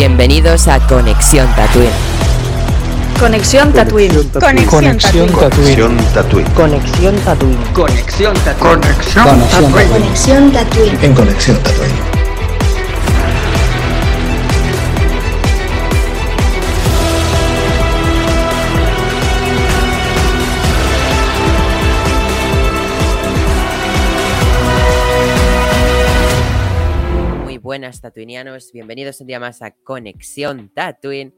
Bienvenidos a Conexión Tatooine. Conexión Tatooine. Conexión Tatooine. Conexión Tatooine. Conexión Tatooine. Conexión Tatooine. Conexión Tatooine. En Conexión Tatooine. Buenas tatuinianos, bienvenidos un día más a Conexión Tatooine.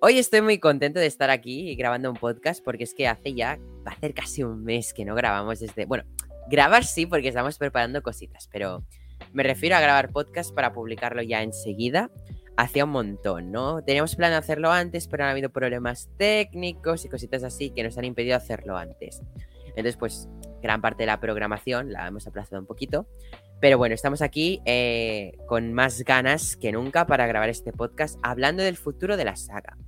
Hoy estoy muy contento de estar aquí grabando un podcast porque es que hace ya, va a hacer casi un mes que no grabamos desde, bueno, grabar sí porque estamos preparando cositas, pero me refiero a grabar podcast para publicarlo ya enseguida. Hacía un montón, ¿no? Teníamos plan de hacerlo antes, pero han habido problemas técnicos y cositas así que nos han impedido hacerlo antes. Entonces, pues, gran parte de la programación la hemos aplazado un poquito. Pero bueno, estamos aquí eh, con más ganas que nunca para grabar este podcast hablando del futuro de la saga,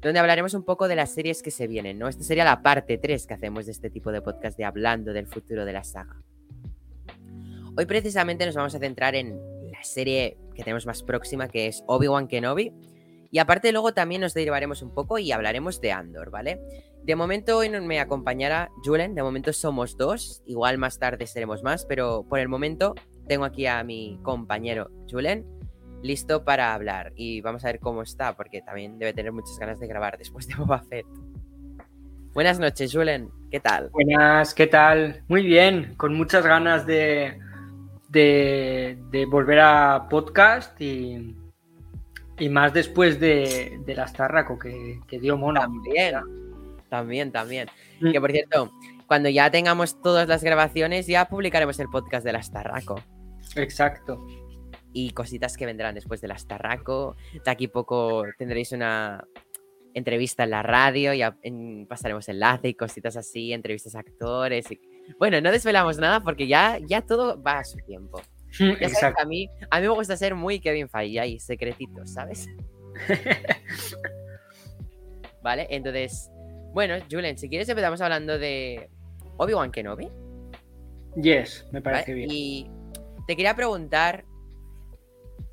donde hablaremos un poco de las series que se vienen, ¿no? Esta sería la parte 3 que hacemos de este tipo de podcast de hablando del futuro de la saga. Hoy precisamente nos vamos a centrar en la serie que tenemos más próxima, que es Obi-Wan Kenobi. Y aparte luego también nos derivaremos un poco y hablaremos de Andor, ¿vale? De momento hoy no me acompañará Julen, de momento somos dos, igual más tarde seremos más, pero por el momento tengo aquí a mi compañero Julen listo para hablar y vamos a ver cómo está, porque también debe tener muchas ganas de grabar después de Boba Fett. Buenas noches, Julen, ¿qué tal? Buenas, ¿qué tal? Muy bien, con muchas ganas de, de, de volver a podcast y, y más después de, de las Tarraco que, que dio mono. También, también, también. Mm. Que por cierto, cuando ya tengamos todas las grabaciones, ya publicaremos el podcast de las Tarraco. Exacto. y cositas que vendrán después de las Tarraco. De aquí poco tendréis una entrevista en la radio, ya en- pasaremos enlace y cositas así, entrevistas a actores. y- Bueno, no desvelamos nada porque ya, ya todo va a su tiempo. Ya sabes que Exacto. a mí, a mí me gusta ser muy Kevin Feige y secretitos, ¿sabes? Vale, entonces, bueno, Julen, si quieres empezamos hablando de Obi-Wan Kenobi. Yes, me ¿vale? parece bien. Y te quería preguntar,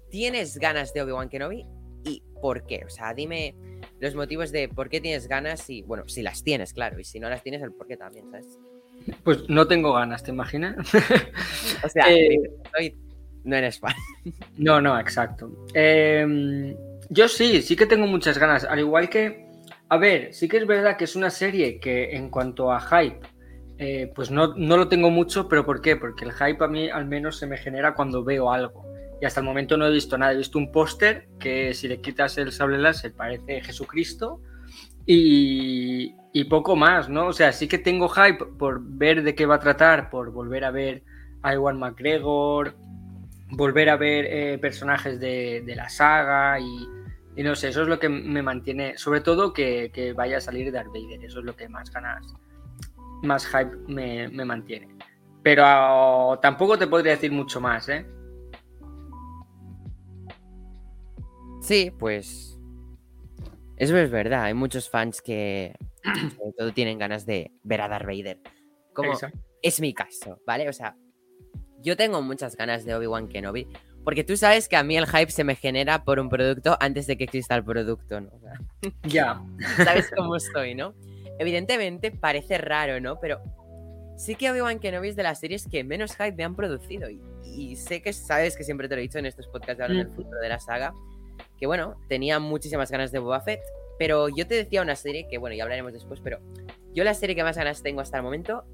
¿tienes ganas de Obi-Wan Kenobi? ¿Y por qué? O sea, dime los motivos de por qué tienes ganas y, bueno, si las tienes, claro, y si no las tienes, el por qué también, ¿sabes? Pues no tengo ganas, ¿te imaginas? O sea, Eh, soy- no eres fan. No, no, exacto. Eh, yo sí, sí que tengo muchas ganas. Al igual que, a ver, sí que es verdad que es una serie que en cuanto a hype, eh, pues no, no lo tengo mucho, pero ¿por qué? Porque el hype a mí al menos se me genera cuando veo algo. Y hasta el momento no he visto nada. He visto un póster que si le quitas el sable láser parece Jesucristo. Y, y poco más, ¿no? O sea, sí que tengo hype por ver de qué va a tratar, por volver a ver a Iwan McGregor, volver a ver eh, personajes de, de la saga y, no sé, eso es lo que me mantiene, sobre todo que, que vaya a salir Darth Vader, eso es lo que más ganas, más hype me, me mantiene. Pero tampoco te podría decir mucho más, ¿eh? Sí, pues. Eso es verdad. Hay muchos fans que, sobre todo, tienen ganas de ver a Darth Vader. Como es mi caso, ¿vale? O sea, yo tengo muchas ganas de Obi-Wan Kenobi. Porque tú sabes que a mí el hype se me genera por un producto antes de que exista el producto, ¿no? O sea, Ya, sabes cómo estoy, ¿no? Evidentemente parece raro, ¿no? Pero sí que Obi-Wan Kenobi es de las series que menos hype me han producido. Y, y sé que sabes que siempre te lo he dicho en estos podcasts de hablando del Mm. futuro de la saga. Que bueno, tenía muchísimas ganas de Boba Fett. Pero yo te decía una serie que, bueno, ya hablaremos después, pero yo la serie que más ganas tengo hasta el momento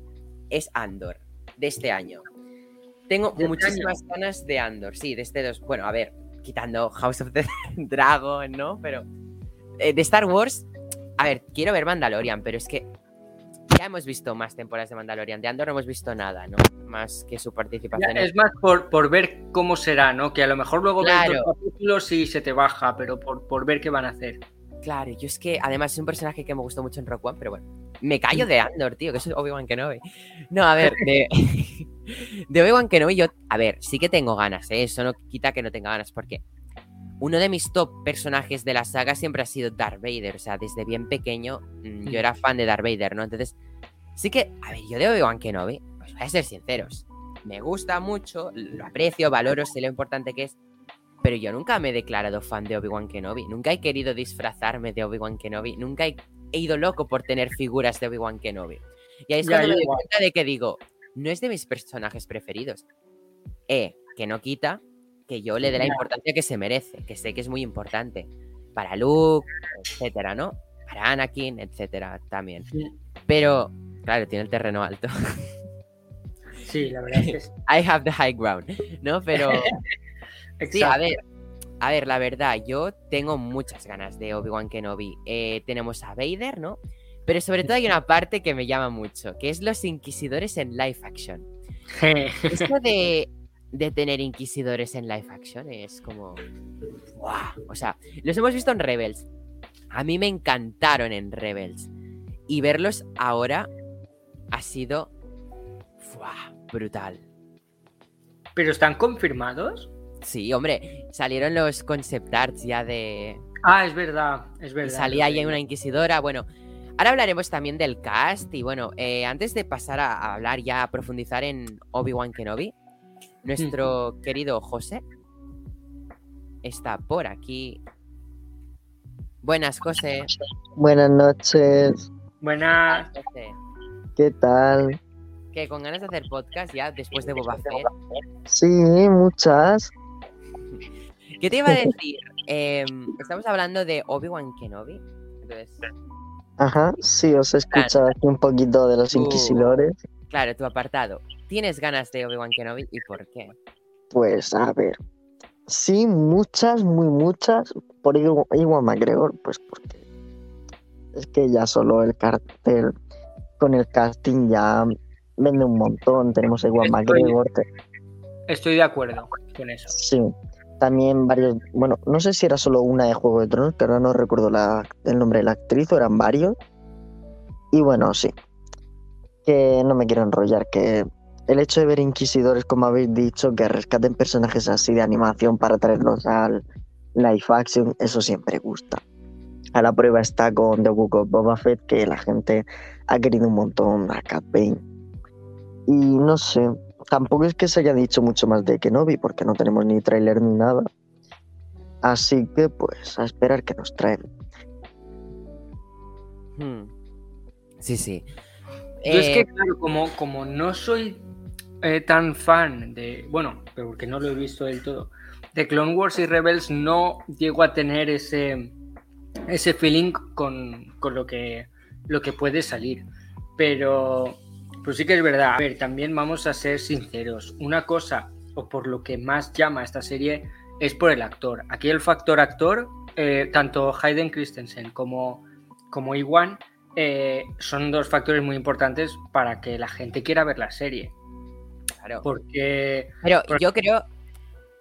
es Andor, de este año. Tengo ¿De este muchísimas ganas de Andor, sí, de este dos. Bueno, a ver, quitando House of the Dragon, ¿no? Pero eh, de Star Wars, a ver, quiero ver Mandalorian, pero es que ya hemos visto más temporadas de Mandalorian. De Andor no hemos visto nada, ¿no? Más que su ya, participación. en- es más por, por ver cómo será, ¿no? Que a lo mejor luego ves Claro. dos capítulos y se te baja, pero por, por ver qué van a hacer. Claro, yo es que además es un personaje que me gustó mucho en Rock One, pero bueno, me callo de Andor, tío, que es Obi-Wan Kenobi. No, a ver, de, de Obi-Wan Kenobi yo, a ver, sí que tengo ganas, ¿eh? eso no quita que no tenga ganas, porque uno de mis top personajes de la saga siempre ha sido Darth Vader, o sea, desde bien pequeño mm, yo era fan de Darth Vader, ¿no? Entonces, sí que, a ver, yo de Obi-Wan Kenobi, pues voy a ser sinceros, me gusta mucho, lo aprecio, valoro, sé lo importante que es, pero yo nunca me he declarado fan de Obi-Wan Kenobi. Nunca he querido disfrazarme de Obi-Wan Kenobi. Nunca he, he ido loco por tener figuras de Obi-Wan Kenobi. Y ahí es Ya, cuando me yo doy igual. cuenta de que digo, no es de mis personajes preferidos. Eh, que no quita que yo le dé la importancia que se merece, que sé que es muy importante. Para Luke, etcétera, ¿no? Para Anakin, etcétera, también. Pero, claro, tiene el terreno alto. Sí, la verdad es que. I have the high ground, ¿no? Pero sí, a ver, a ver, la verdad, yo tengo muchas ganas de Obi-Wan Kenobi. Eh, tenemos a Vader, ¿no? Pero sobre todo hay una parte que me llama mucho, que es los inquisidores en live action. Esto de, de tener inquisidores en live action es como... ¡buah! O sea, los hemos visto en Rebels. A mí me encantaron en Rebels. Y verlos ahora ha sido... brutal. ¿Pero están confirmados? Sí, hombre, salieron los concept arts ya de... Ah, es verdad, es Y verdad. salía ahí una inquisidora. Bueno, ahora hablaremos también del cast. Y bueno, eh, antes de pasar a, a hablar ya, a profundizar en Obi-Wan Kenobi, nuestro querido José está por aquí. Buenas, José. Buenas noches, Buenas. José. ¿qué tal? Que con ganas de hacer podcast ya después de Boba Fett. Sí, muchas. ¿Qué te iba a decir? Em, estamos hablando de Obi-Wan Kenobi. Entonces, Ajá, sí, os he escuchado aquí un poquito de los Uh. Claro, tu apartado. ¿Tienes ganas de Obi-Wan Kenobi y por qué? Pues a ver, sí, muchas, muy muchas. Por Iwa- Iwan McGregor, pues porque es que ya solo el cartel con el casting ya vende un montón. Tenemos a Iwan Estoy- McGregor, te- Estoy de acuerdo con eso. Sí, también varios, bueno, no sé si era solo una de Juego de Tronos, que ahora no recuerdo la- el nombre de la actriz, o eran varios. Y bueno, sí, que no me quiero enrollar, que el hecho de ver inquisidores, como habéis dicho, que rescaten personajes así de animación para traerlos al live action, eso siempre gusta. A la prueba está con The Book of Boba Fett, que la gente ha querido un montón a Cat. Y no sé, tampoco es que se haya dicho mucho más de Kenobi, porque no tenemos ni tráiler ni nada. Así que pues a esperar que nos traen. Hmm. Sí, sí. Yo es Eh, que, claro, como, como no soy eh, tan fan de. Bueno, pero porque no lo he visto del todo. De Clone Wars y Rebels no llego a tener ese, ese feeling con, con lo, que, lo que puede salir. Pero pues sí que es verdad. A ver, también vamos a ser sinceros. Una cosa, o por lo que más llama esta serie, es por el actor. Aquí el factor actor, eh, tanto Hayden Christensen como, como Iwan, eh, son dos factores muy importantes para que la gente quiera ver la serie. claro. Porque Pero yo creo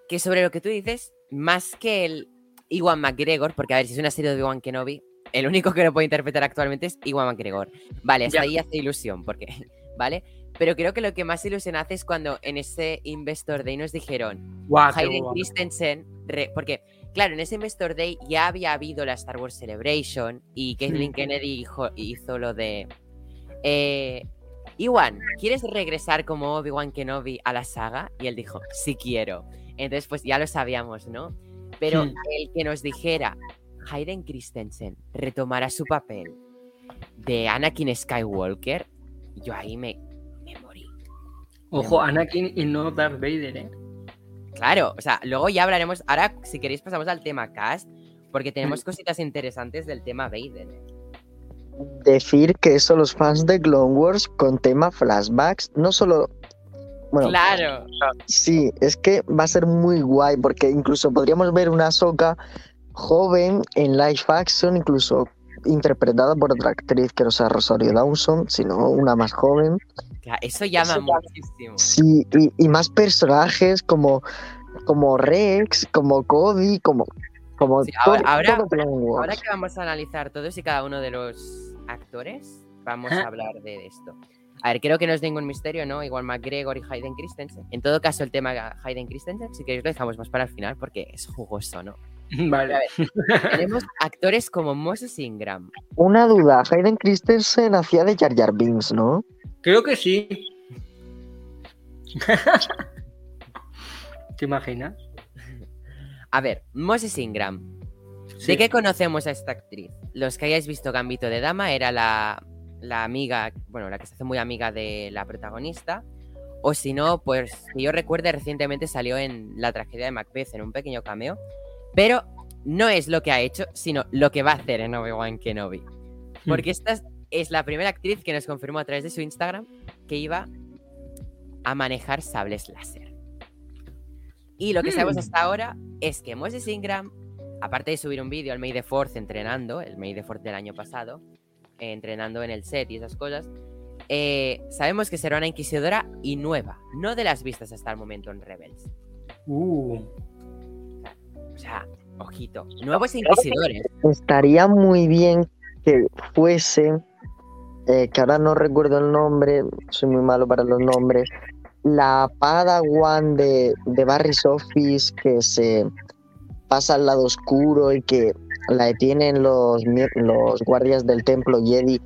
que sobre lo que tú dices, más que el Iwan McGregor, porque a ver, si es una serie de Obi-Wan Kenobi, el único que lo puede interpretar actualmente es Iwan McGregor. Vale, hasta Ya. ahí hace ilusión, porque, ¿vale? Pero creo que lo que más ilusión hace es cuando en ese Investor Day nos dijeron, qué Hayden. Christensen, re- porque, claro, en ese Investor Day ya había habido la Star Wars Celebration y Kathleen. Kennedy hizo lo de. Eh, Iwan, ¿quieres regresar como Obi-Wan Kenobi a la saga? Y él dijo, sí quiero. Entonces, pues ya lo sabíamos, ¿no? Pero el que nos dijera, Hayden Christensen retomará su papel de Anakin Skywalker, yo ahí me, me morí. Ojo, Anakin y no Darth Vader, ¿eh? Claro, o sea, luego ya hablaremos. Ahora, si queréis, pasamos al tema cast, porque Mm. tenemos cositas interesantes del tema Vader. ¿eh? Decir que eso los fans de Clone Wars con tema flashbacks, no solo... Bueno, Claro, sí, es que va a ser muy guay porque incluso podríamos ver una Soca joven en live action, incluso interpretada por otra actriz que no sea Rosario Dawson, sino una más joven. Eso llama Eso muchísimo. Sí, y, y más personajes como, como Rex, como Cody, como, como Sí, ahora- todo- ahora- todo que vamos a analizar todos y cada uno de los actores, vamos a hablar de esto. A ver, creo que no es ningún misterio, ¿no? Igual McGregor y Hayden Christensen. En todo caso, el tema Hayden Christensen, si queréis lo dejamos más para el final porque es jugoso, ¿no? Vale. Tenemos actores como Moses Ingram. Una duda, Hayden Christensen hacía de Jar Jar Binks, ¿no? Creo que sí. ¿Te imaginas? A ver, Moses Ingram. Sí. ¿De qué conocemos a esta actriz? Los que hayáis visto Gambito de Dama era la, la amiga, bueno, la que se hace muy amiga de la protagonista. O si no, pues que yo recuerde, recientemente salió en la tragedia de Macbeth en un pequeño cameo. Pero no es lo que ha hecho, sino lo que va a hacer en Obi-Wan Kenobi. Porque esta es, la primera actriz que nos confirmó a través de su Instagram que iba a manejar sables láser. Y lo que sabemos Mm. hasta ahora es que Moses Ingram, aparte de subir un vídeo al May the Fourth entrenando, el May the Fourth del año pasado, eh, entrenando en el set y esas cosas, eh, sabemos que será una inquisidora y nueva, no de las vistas hasta el momento en Rebels. Uh, O sea, ojito, nuevos inquisidores. Estaría muy bien que fuese, eh, que ahora no recuerdo el nombre, soy muy malo para los nombres, la Padawan de, de Barry's Office que se pasa al lado oscuro y que la detienen los, los guardias del templo Jedi,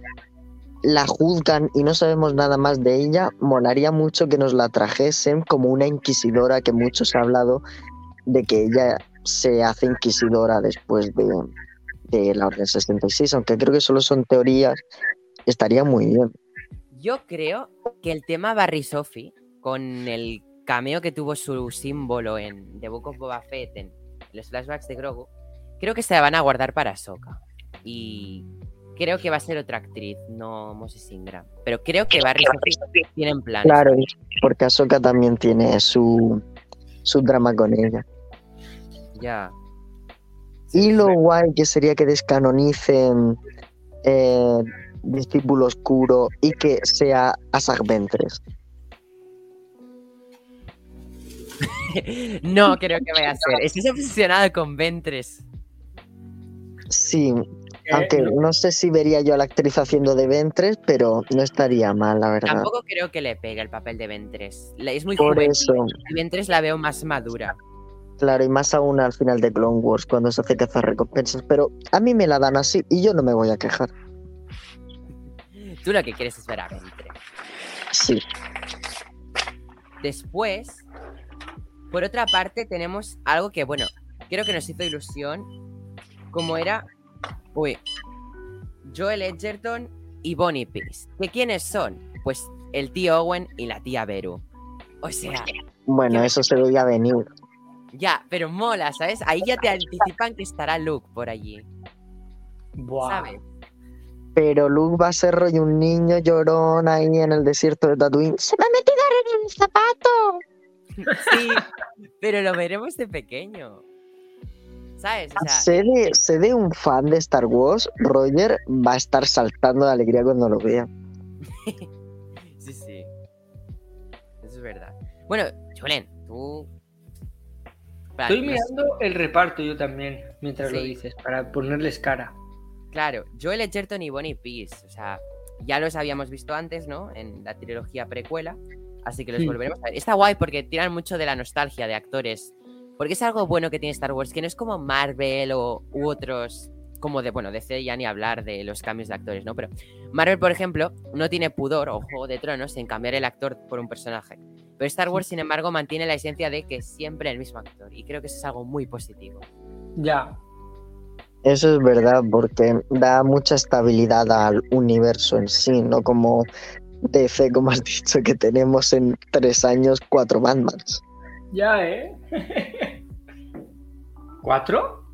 la juzgan y no sabemos nada más de ella, molaría mucho que nos la trajesen como una inquisidora que muchos ha hablado de que ella se hace inquisidora después de, de la Orden 66, aunque creo que solo son teorías, estaría muy bien. Yo creo que el tema Barry Sophie, con el cameo que tuvo su símbolo en The Book of Boba Fett, en los flashbacks de Grogu, creo que se la van a guardar para Soka. Y creo que va a ser otra actriz, no Moses Ingram. Pero creo que Barry Sophie tiene en plan. Claro, porque Ahsoka también tiene su, su drama con ella. Ya. Y lo guay que sería que descanonicen eh, Discípulo Oscuro y que sea Asajj Ventress. no creo que vaya a ser. Estás obsesionado con Ventres. Sí, aunque no, sé si vería yo a la actriz haciendo de Ventress, pero no estaría mal, la verdad. Tampoco creo que le pegue el papel de Ventres. Es muy Por eso, Ventres la veo más madura. claro, y más aún al final de Clone Wars, cuando se hace cazar recompensas, pero a mí me la dan así y yo no me voy a quejar. Tú lo que quieres es ver a Ventres. Sí. Después, por otra parte, tenemos algo que, bueno, creo que nos hizo ilusión, como era, uy, Joel Edgerton y Bonnie Peace. ¿Que quiénes son? Pues el tío Owen y la tía Beru. O sea, Bueno, eso se veía venir. ya, pero mola, ¿sabes? Ahí ya te anticipan que estará Luke por allí, buah. ¿sabes? Pero Luke va a ser rollo un niño llorón ahí en el desierto de Tatooine. ¡Se me ha metido en el zapato! Sí, pero lo veremos de pequeño. ¿Sabes? O sea, Sé de, sé de un fan de Star Wars, Roger va a estar saltando de alegría cuando lo vea. Sí, sí. Eso es verdad. Bueno, Julen, tú. Estoy no sé- mirando el reparto yo también, mientras lo dices, para ponerles cara. Claro, Joel Edgerton y Bonnie Peace. O sea, ya los habíamos visto antes, ¿no? En la trilogía precuela. Así que los Sí. volveremos a ver. Está guay porque tiran mucho de la nostalgia de actores. Porque es algo bueno que tiene Star Wars, que no es como Marvel o u otros. Como de, bueno, DC ya ni hablar de los cambios de actores, ¿no? Pero Marvel, por ejemplo, no tiene pudor o Juego de Tronos en cambiar el actor por un personaje. Pero Star Wars, sin embargo, mantiene la esencia de que es siempre el mismo actor. Y creo que eso es algo muy positivo. Ya. Eso es verdad, porque da mucha estabilidad al universo en sí, no como DC, como has dicho, que tenemos en tres años cuatro Batmans. Ya, ¿eh? ¿Cuatro?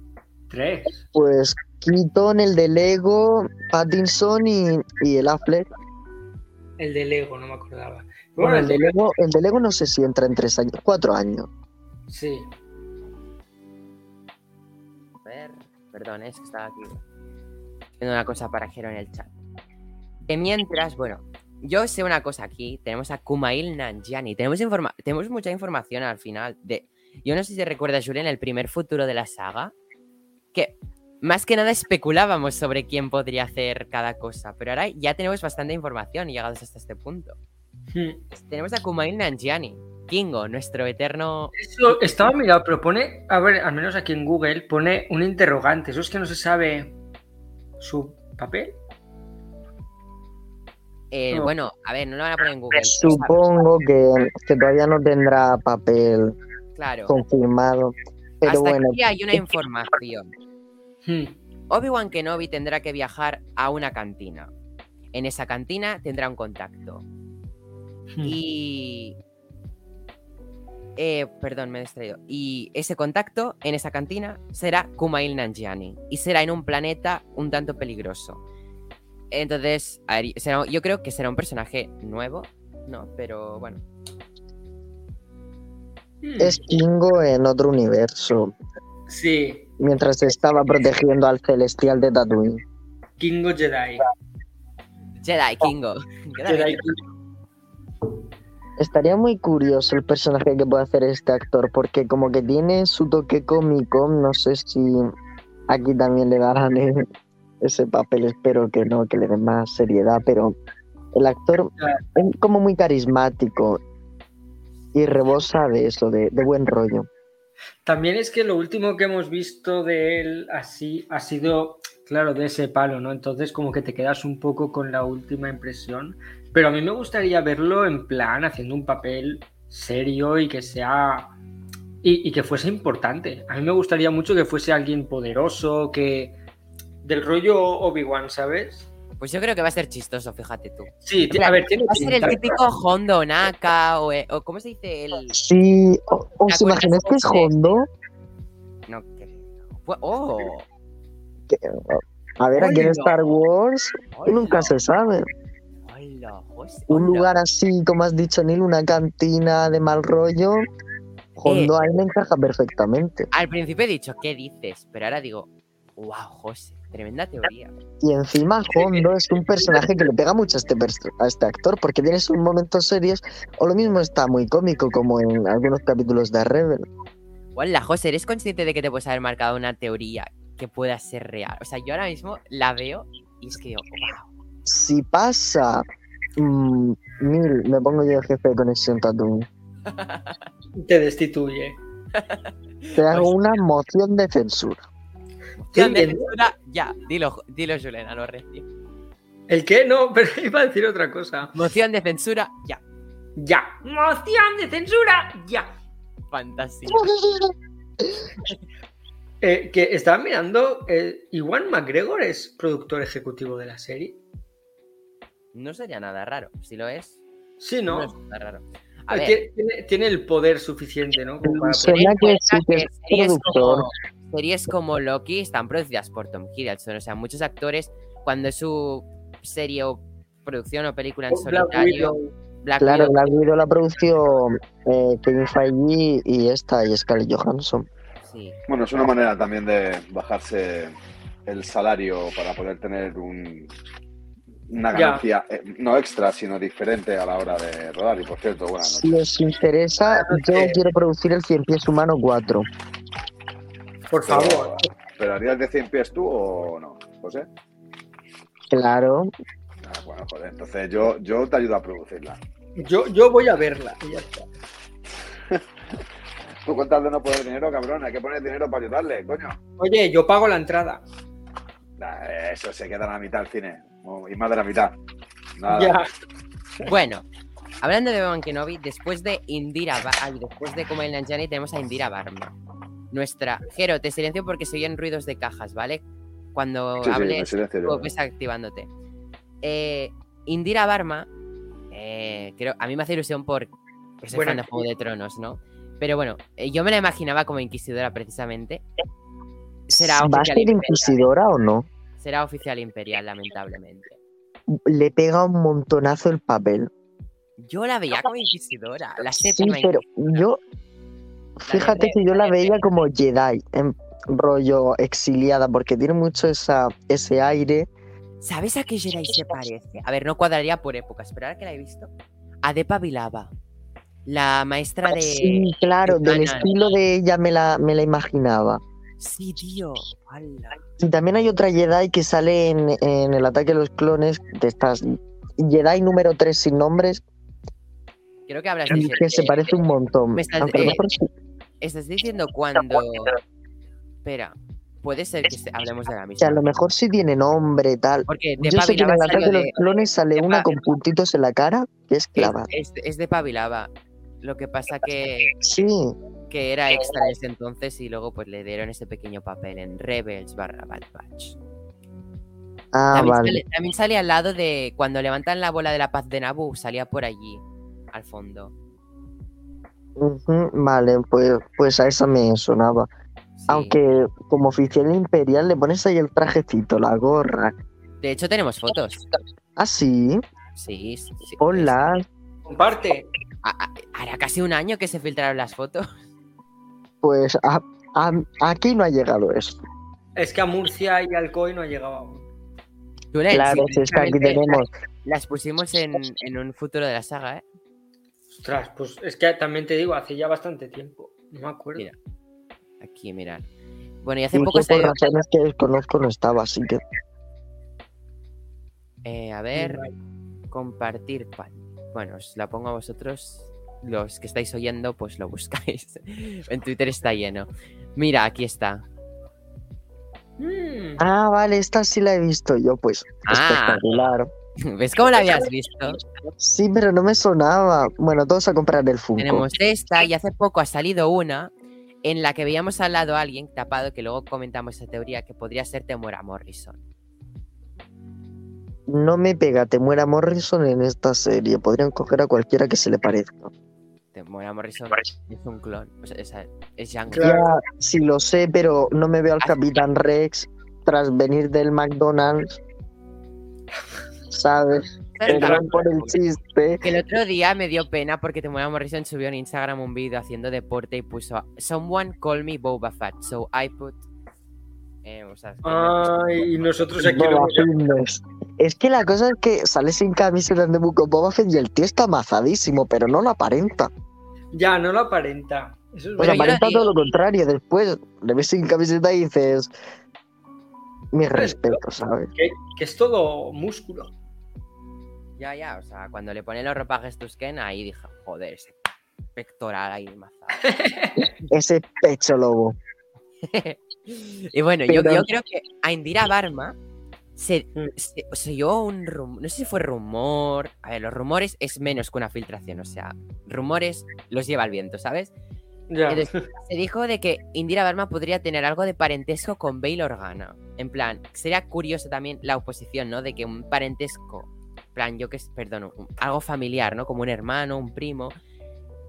Tres. Pues Keaton, el de Lego, Pattinson y, y el Affleck. El de Lego, no me acordaba. Bueno, el de Lego, el de Lego no sé si entra en tres años, cuatro años. Sí. Perdón, es que estaba aquí viendo una cosa para Jero en el chat. Que mientras, bueno, yo sé una cosa aquí. Tenemos a Kumail Nanjiani. Tenemos, informa- tenemos mucha información al final. de Yo no sé si recuerdas, Julián, el primer futuro de la saga. Que más que nada especulábamos sobre quién podría hacer cada cosa. Pero ahora ya tenemos bastante información llegados hasta este punto. Hmm. Tenemos a Kumail Nanjiani. Kingo, nuestro eterno. Eso estaba mirado, pero pone, a ver, al menos aquí en Google, pone un interrogante. Eso es que no se sabe su papel. eh, No. Bueno, a ver, no lo van a poner en Google. Supongo que, que todavía no tendrá papel Claro. confirmado. Pero hasta bueno, aquí hay una información. Hmm. Obi-Wan Kenobi tendrá que viajar a una cantina. En esa cantina tendrá un contacto. Hmm. Y. Eh, perdón, me he distraído. Y ese contacto en esa cantina será Kumail Nanjiani. Y será en un planeta un tanto peligroso. Entonces, a ver, será- yo creo que será un personaje nuevo. No, pero bueno. Hmm. es Kingo en otro universo. Sí, Mientras estaba protegiendo al celestial de Tatooine. Kingo Jedi. Jedi Kingo. Jedi Estaría muy curioso el personaje que puede hacer este actor, porque como que tiene su toque cómico, no sé si aquí también le darán ese papel, espero que no, que le den más seriedad, pero el actor es como muy carismático y rebosa de eso, de, de buen rollo. También es que lo último que hemos visto de él así ha sido, claro, de ese palo, ¿no? Entonces como que te quedas un poco con la última impresión. Pero a mí me gustaría verlo en plan haciendo un papel serio y que sea... Y, y que fuese importante. A mí me gustaría mucho que fuese alguien poderoso, que... Del rollo Obi-Wan, ¿sabes? Pues yo creo que va a ser chistoso, fíjate tú. Sí, a ver, tiene Va a ser el típico Hondo Naka o, eh, o ¿cómo se dice? El... Sí, o- ¿os ¿Te imagináis que es Hondo? No creo. ¡Oh! A ver, aquí en. Star Wars nunca se sabe. José, Un lugar así, como has dicho, Neil, una cantina de mal rollo, Hondo ahí me encaja perfectamente. Al principio he dicho, ¿qué dices? Pero ahora digo, wow, José, tremenda teoría. Y encima Hondo es un personaje que le pega mucho a este, a este actor, porque tiene sus momentos serios, o lo mismo está muy cómico, como en algunos capítulos de Rebel. Hola, José, ¿eres consciente de que te puedes haber marcado una teoría que pueda ser real? O sea, yo ahora mismo la veo y es que digo, wow. Si pasa, mm, Neil, me pongo yo de jefe de conexión Tatooine. Te destituye. Te hago Pues- una moción de censura. Moción de ¿en- censura, ya, dilo, dilo, Julen, a lo recio. ¿El qué? No, pero iba a decir otra cosa. Moción de censura, ya. Ya. Moción de censura, ya. Fantasía. Eh, que estaba mirando, eh, Iwan McGregor es productor ejecutivo de la serie. No sería nada raro. Si lo es, Sí, no, ¿no? es nada raro. A ver, tiene, el poder suficiente, ¿no? Para que que series como, series como Loki están producidas por Tom Hiddleston. O sea, muchos actores, cuando es su serie o producción o película en Black solitario, Widow. Black Claro, Widow, la Widow la produció eh, Kevin Feige y esta, y Scarlett Johansson. sí. Bueno, es una manera también de bajarse el salario para poder tener un, una ganancia, eh, no extra, sino diferente a la hora de rodar. Y por cierto, bueno, Si os interesa, yo Eh. quiero producir el 100 pies humano 4. Por favor. ¿Pero harías de 100 pies tú o no, José? Claro, Ah, bueno, joder, entonces yo, yo te ayudo a producirla. Yo, yo voy a verla. y ya está. Tú cuentas de no poner dinero, cabrón, hay que poner dinero para ayudarle, coño. Oye, yo pago la entrada. Nah, Eso se queda a la mitad del cine, y más de la mitad. Nada. Ya. Bueno, hablando de Obi-Wan Kenobi, después de Indira Ba- ay, después de Kumail Nanjiani tenemos a Indira Barma. Nuestra Jero, te silencio porque se oyen ruidos de cajas, ¿vale? Cuando Sí, sí, hables, silencio yo. pues ves activándote. Eh, Indira Barma, eh, creo, a mí me hace ilusión por soy Bueno, fan de Juego de Tronos, ¿no? Pero bueno, eh, yo me la imaginaba como inquisidora precisamente. Será ¿va a ser inquisidora o no? Será oficial imperial, lamentablemente. Le pega un montonazo el papel. Yo la veía como inquisidora, la Sí, séptima pero inquisidora. yo. Fíjate que yo la veía como Jedi, en rollo exiliada, porque tiene mucho esa, ese aire. ¿Sabes a qué Jedi se parece? A ver, no cuadraría por épocas, pero ahora que la he visto, a Depa Vilava, la maestra de... Sí, claro, del estilo de ella me la, me la imaginaba. Sí, tío. Y también hay otra Jedi que sale en, en el ataque de los clones, de estas Jedi número 3 sin nombres, Creo que hablas de... y que se de- parece un montón. me estás- eh, mejor. Estás diciendo cuando... Espera, puede ser que hablemos de la O misma. sea, a lo mejor sí tiene nombre, tal. Porque Yo Depa sé que en el ataque de los de... clones sale de una con puntitos en la cara, que es clava. Es, es, es de Pavilava. Lo que pasa que... Sí, que era extra en ese entonces y luego pues le dieron ese pequeño papel en Rebels barra Bad Batch. Ah, también, vale. sale, también sale al lado de cuando levantan la bola de la paz de Naboo, salía por allí, al fondo. Ujú, vale, pues, pues a esa me sonaba. Sí. Aunque como oficial imperial le pones ahí el trajecito, la gorra. De hecho tenemos fotos. Ah, sí. Sí, sí. sí. Hola. Comparte. Hará casi un año que se filtraron las fotos. Pues a- a- aquí no ha llegado eso. Es que a Murcia y al COI no ha llegado aún. Claro, sí, si es que aquí tenemos. Las pusimos en, en un futuro de la saga, ¿eh? Ostras, pues es que también te digo, hace ya bastante tiempo. No me acuerdo. Mira. Aquí, mirad. Bueno, y hace y poco que por salió... razones que desconozco no estaba, así que. Eh, a ver, compartir pan. Bueno, os la pongo a vosotros. Los que estáis oyendo, pues lo buscáis. en Twitter está lleno. Mira, aquí está. Mm, Ah, vale, esta sí la he visto yo, pues. Ah. Espectacular. ¿Ves cómo la habías visto? Sí, pero no me sonaba. Bueno, todos a comprar el Funko. Tenemos esta y hace poco ha salido una en la que veíamos al lado a alguien tapado que luego comentamos esa teoría que podría ser Temuera Morrison. No me pega, te muera Morrison en esta serie. Podrían coger a cualquiera que se le parezca. Temuera Morrison es un clon. O sea, esa- es Django. Claro. Ya, sí lo sé, pero no me veo al Ah. Capitán Rex tras venir del McDonald's. ¿Sabes? Perdón por el chiste. Que el otro día me dio pena porque Temuera Morrison subió en Instagram un vídeo haciendo deporte y puso Someone call me Boba Fett, so I put... Eh, o sea, es Ay, y nosotros aquí lo hemos-. Es que la cosa es que sale sin camiseta de Buco Boba Fett y el tío está amazadísimo, pero no lo aparenta. Ya, no lo aparenta. Eso es Pues verdad. aparenta todo lo contrario. Después le ves sin camiseta y dices. Mi respeto, ¿sabes? que, que es todo músculo. Ya, ya, o sea, cuando le ponen los ropajes Tusken, ahí dije, joder, ese pectoral ahí mazado. Ese pecho lobo. y bueno, yo creo que a Indira Barma se, Mm. se, se oyó un rumor, no sé si fue rumor, a ver, los rumores es menos que una filtración, o sea, rumores los lleva el viento, ¿sabes? Ya. Entonces, se dijo de que Indira Barma podría tener algo de parentesco con Bail Organa. En plan, sería curioso también la oposición, ¿no? De que un parentesco, en plan, yo que es, perdón, un- algo familiar, ¿no? Como un hermano, un primo,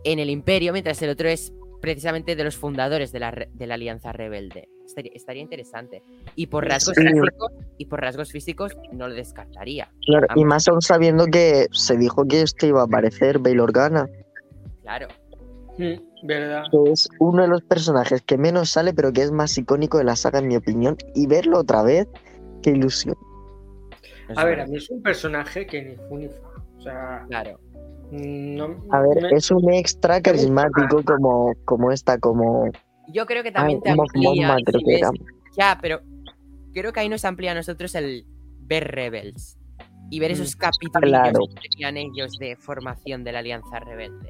en el imperio, mientras el otro es precisamente de los fundadores de la, de la Alianza Rebelde. Estaría, estaría interesante. Y por rasgos Sí. físicos, y por rasgos físicos, no lo descartaría. Claro, y más aún sabiendo que se dijo que este iba a aparecer, Bail Organa, Claro. Mm, ¿Verdad? que es uno de los personajes que menos sale, pero que es más icónico de la saga, en mi opinión. Y verlo otra vez, qué ilusión. A ver, a mí es un personaje que ni fu ni. O sea, Claro. no. A ver, me- es un extra carismático como, como esta, como. Yo creo que Ay, también te amplía. Si ves-. Ya, pero creo que ahí nos amplía a nosotros el ver Rebels y ver esos capítulos Claro. que tenían ellos de formación de la Alianza Rebelde.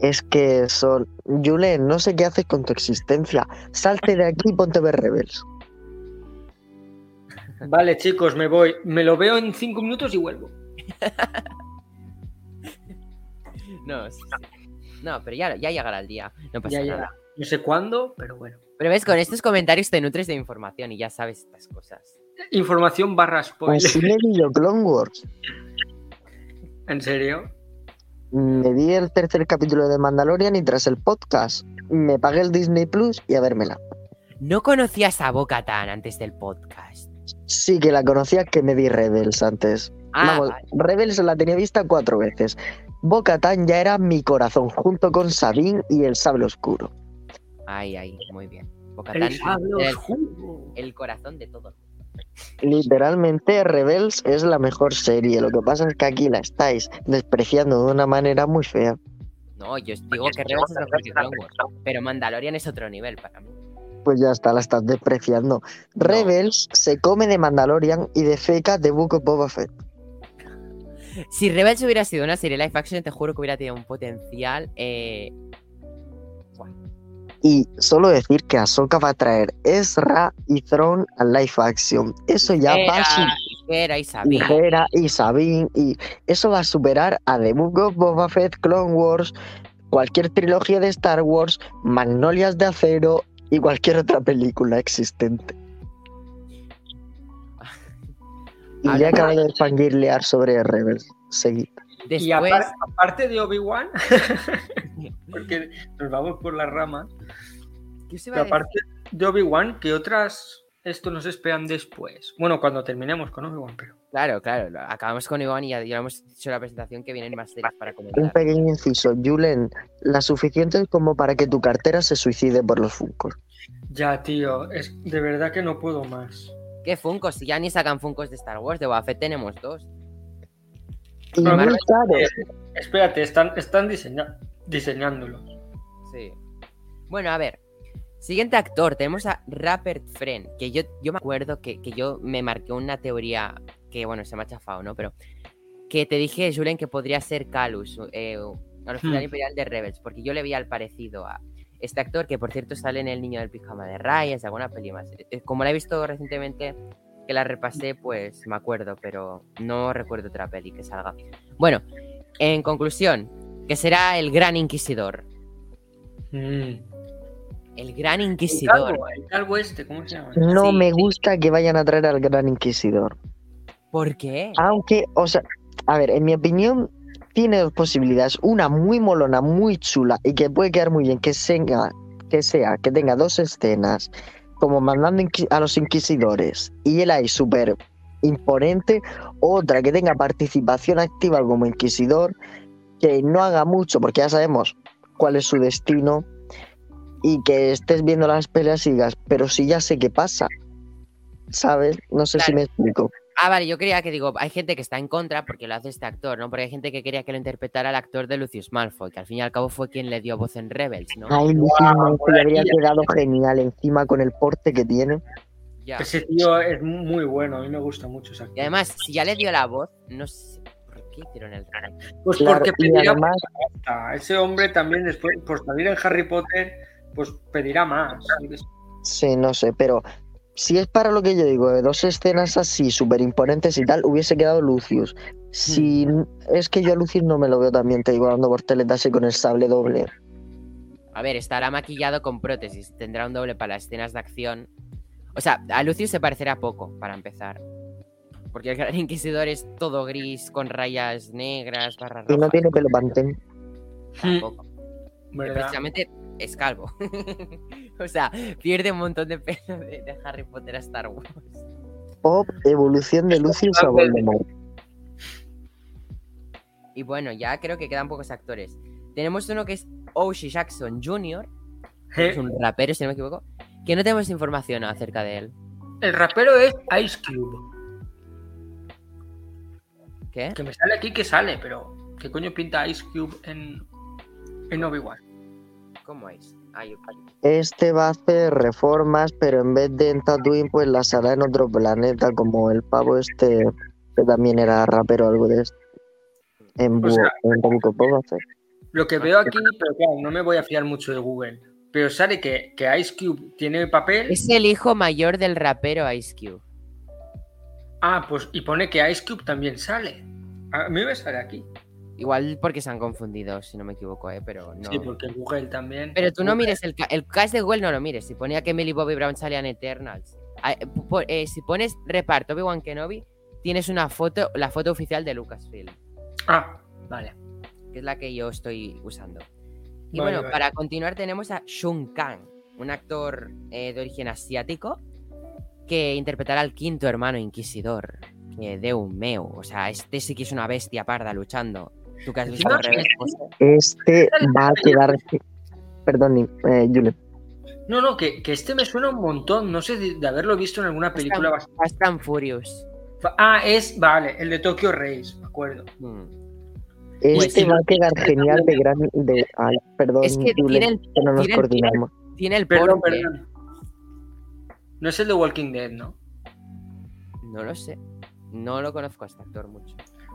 Es que son. Julen, no sé qué haces con tu existencia. Salte de aquí y ponte a ver Rebels. Vale, chicos, me voy. Me lo veo en cinco minutos y vuelvo. No, no pero ya, ya llegará el día, no pasa Ya, ya. No sé cuándo, pero bueno. Pero ves, con estos comentarios te nutres de información y ya sabes estas cosas. Información barra spoiler. Pues sí me vi yo Clone Wars. ¿En serio? Me vi el tercer capítulo de Mandalorian y tras el podcast me pagué el Disney Plus y a vérmela. No conocías a Boca Tan antes del podcast. Sí que la conocía que me vi Rebels antes. Ah, Vamos, vale. Rebels la tenía vista cuatro veces. Bo-Katan ya era mi corazón, junto con Sabine y el Sable Oscuro. Ay, ay, muy bien. Boca El el, corazón de todo. Literalmente, Rebels es la mejor serie. Lo que pasa es que aquí la estáis despreciando de una manera muy fea. No, yo os digo que Rebels es mejor que Clone Wars, pero Mandalorian es otro nivel para mí. Pues ya está, la estás despreciando. Rebels se come de Mandalorian y de feca de Book of Boba Fett. Si Rebels hubiera sido una serie live action, te juro que hubiera tenido un potencial. Eh... Y solo decir que Ahsoka va a traer Ezra y Thrawn al live action. Eso ya va a Era, su- era y Sabine. Hera y Sabine y eso va a superar a The Book of Boba Fett, Clone Wars, cualquier trilogía de Star Wars, Magnolias de Acero y cualquier otra película existente. Y ya acabo de fangirlear sobre Rebels. Seguid. Y Después, aparte de Obi-Wan, porque nos vamos por las ramas, ¿qué os iba pero aparte de Obi-Wan, ¿qué otras esto nos esperan después? Bueno, cuando terminemos con Obi-Wan, pero. Claro, claro. Acabamos con Iván y ya, ya hemos hecho la presentación que vienen más series para Un comentar. pequeño inciso. Julen, la suficiente como para que tu cartera se suicide por los Funkos. Ya, tío, es de verdad que no puedo más. ¿Qué Funkos? Si ya ni sacan Funkos de Star Wars, de Boba Fett tenemos dos. Y Pero Marvel- caros. Espérate, están, están diseña- diseñándolos. Sí. Bueno, a ver. Siguiente actor, tenemos a Rupert Friend, que yo, yo me acuerdo que, que yo me marqué una teoría que, bueno, se me ha chafado, ¿no? Pero que te dije, Julen, que podría ser Calus, eh, al oficial Hmm. imperial de Rebels, porque yo le vi al parecido a este actor, que por cierto sale en El Niño del Pijama de Ryan, de alguna peli más. Eh, Como la he visto recientemente, que la repasé, pues me acuerdo, pero no recuerdo otra peli que salga. Bueno, en conclusión, que será el Gran Inquisidor. Mm. El Gran El Inquisidor. calvo, el calvo este, ¿cómo se llama? No Sí, me sí. gusta que vayan a traer al Gran Inquisidor. ¿Por qué? Aunque, o sea, a ver, en mi opinión, tiene dos posibilidades. Una muy molona, muy chula y que puede quedar muy bien, que sea, que sea, que tenga dos escenas, como mandando a los inquisidores y él ahí súper imponente. Otra que tenga participación activa como inquisidor, que no haga mucho, porque ya sabemos cuál es su destino. Y que estés viendo las peleas y digas, pero si ya sé qué pasa. ¿Sabes? No sé si me explico. Ah, vale, yo creía que digo, hay gente que está en contra porque lo hace este actor, ¿no? Porque hay gente que quería que lo interpretara el actor de Lucius Malfoy, que al fin y al cabo fue quien le dio voz en Rebels, ¿no? Ay, Guau, Malfoy habría quedado genial encima con el porte que tiene. Ya. Ese tío es muy bueno, a mí me gusta mucho ese actor. Y además, si ya le dio la voz, no sé por qué hicieron el. Pues Claro, porque pedirá además, pasta. Ese hombre también, después, por salir en Harry Potter, pues pedirá más. sí, no sé, pero si es para lo que yo digo, de dos escenas así, súper imponentes y tal, hubiese quedado Lucius. Si es que yo a Lucius no me lo veo también, te digo, dando porteletas y con el sable doble. A ver, estará maquillado con prótesis, tendrá un doble para las escenas de acción. O sea, a Lucius se parecerá poco, para empezar. Porque el Gran Inquisidor es todo gris, con rayas negras, barras Y no tiene pelo pantén. Tampoco. ¿Verdad? precisamente es calvo. o sea, pierde un montón de pelo de, de Harry Potter a Star Wars. Pop, evolución de Lucius a Voldemort. Y bueno, ya creo que quedan pocos actores. Tenemos uno que es Oshie Jackson Jr., que es Eh, un rapero, si no me equivoco, que no tenemos información acerca de él. El rapero es Ice Cube. ¿Qué? Que me sale aquí que sale, pero ¿qué coño pinta Ice Cube en, en Obi-Wan? ¿Cómo es? Ah, yo- Este va a hacer reformas, pero en vez de en Tatooine, pues las hará en otro planeta, como el pavo este, que también era rapero o algo de esto. En, O Bo- sea- en Fett. Lo que veo aquí, pero claro, no me voy a fiar mucho de Google. Pero sale que, que Ice Cube tiene papel. Es el hijo mayor del rapero Ice Cube. Ah, pues y pone que Ice Cube también sale. A mí me sale aquí. Igual porque se han confundido, si no me equivoco, ¿eh? Pero no. Sí, porque Google también. Pero tú no mires el, el cast de Google, no lo mires. Si ponía que Millie Bobby Brown salía en Eternals. Eh, si pones reparto Obi-Wan Kenobi, tienes una foto, la foto oficial de Lucasfilm, Ah, vale. que es la que yo estoy usando. Y Vale, bueno, vale. para continuar tenemos a Shun Kang, un actor eh, de origen asiático que interpretará al quinto hermano inquisidor, que de un meo. O sea, este sí que es una bestia parda luchando. Tú que has visto Encima, al revés. Este va a quedar. Perdón, eh, Julen. No, no, que, que este me suena un montón. No sé de, de haberlo visto en alguna película. bast- Fast and Furious. Ah, es, vale, el de Tokyo Race, me acuerdo. Hmm. Este sí, va a quedar genial de gran. De, ay, perdón, Es que Julen, tiene el, que no nos tiene el- coordinamos. tiene el Perdón, porte. perdón. No es el de Walking Dead, ¿no? No lo sé. No lo conozco a este actor mucho.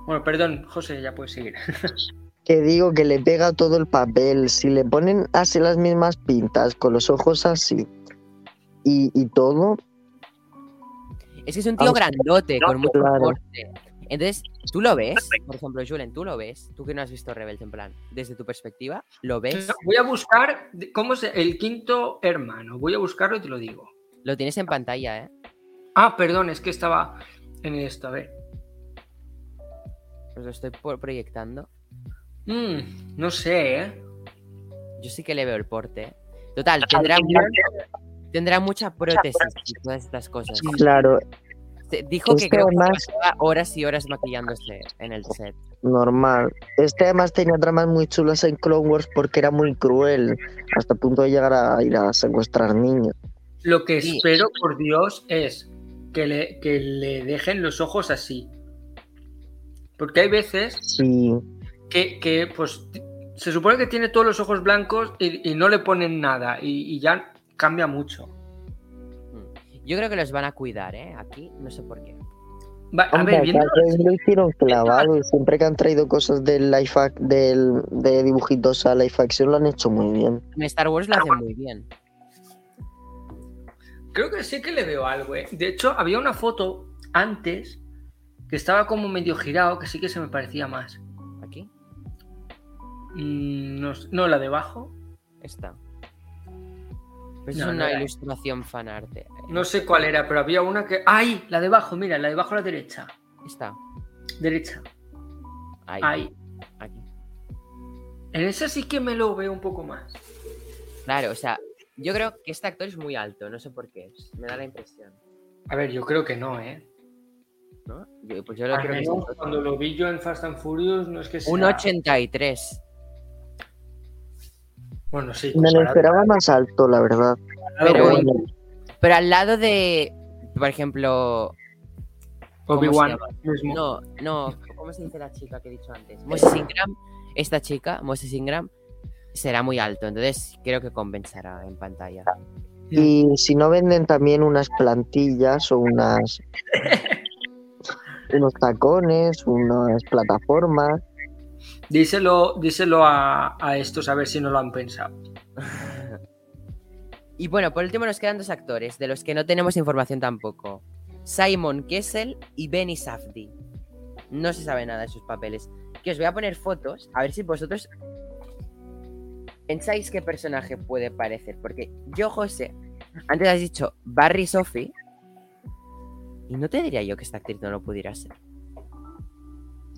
Bueno, perdón, José, ya puedes seguir. Que digo que le pega todo el papel. Si le ponen así las mismas pintas, con los ojos así y, y todo, Es que es un tío Aunque- grandote, con mucho claro. porte. Entonces, ¿tú lo ves? Por ejemplo, Julen, ¿tú lo ves? Tú que no has visto Rebels, en plan, desde tu perspectiva, ¿lo ves? Voy a buscar cómo es el quinto hermano. Voy a buscarlo y te lo digo. Lo tienes en pantalla, ¿eh? Ah, perdón, es que estaba en esto. A ver. Lo estoy proyectando. Mm, no sé, ¿eh? Yo sí que le veo el porte. Total, tendrá, mu- tendrá mucha prótesis y todas estas cosas. Claro, Dijo que Este creo que además- pasaba horas y horas maquillándose en el set. normal. Este además tenía tramas muy chulas en Clone Wars porque era muy cruel, hasta el punto de llegar a ir a secuestrar niños. Lo que Sí. espero, por Dios, es que le, que le dejen los ojos así. Porque hay veces Sí, que, que, pues, se supone que tiene todos los ojos blancos y, y no le ponen nada. Y, y ya cambia mucho. Yo creo que los van a cuidar, ¿eh? Aquí, no sé por qué. Va, a Hombre, ver, viendo lo hicieron clavado y siempre que han traído cosas del live ac- del, de dibujitos a live action lo han hecho muy bien. En Star Wars lo hacen muy bien. Creo que sí que le veo algo, ¿eh? De hecho, había una foto antes que estaba como medio girado, que sí que se me parecía más. Aquí, Mm, no, no, la de abajo. está. Pues No, es no una era. ilustración fanarte. No sé cuál era, pero había una que. ¡Ay! La de abajo, mira, la de abajo a la derecha. Está. Derecha. Ahí. Ahí. Aquí. En esa sí que me lo veo un poco más. Claro, o sea, yo creo que este actor es muy alto, no sé por qué. Me da la impresión. A ver, yo creo que no, ¿eh? ¿No? Yo- pues yo lo creo cuando lo vi yo en Fast and Furious, no es que sea. Un 83. Bueno, sí. Me lo comparado- esperaba más alto, la verdad. Pero, bueno, pero al lado de, por ejemplo, ¿cómo se Obi-Wan mismo. No, no, ¿cómo se dice la chica que he dicho antes? Moses Ingram, esta chica, Moses Ingram, será muy alto, entonces creo que compensará en pantalla. Y si no venden también unas plantillas o unas unos tacones, unas plataformas. Díselo, díselo a, a estos a ver si no lo han pensado. Y bueno, por último nos quedan dos actores, de los que no tenemos información tampoco. Simon Kessel y Benny Safdie. No se sabe nada de sus papeles. Que os voy a poner fotos, a ver si vosotros pensáis qué personaje puede parecer. Porque yo, José, antes has dicho Barry Sophie. Y no te diría yo que esta actriz no lo pudiera ser.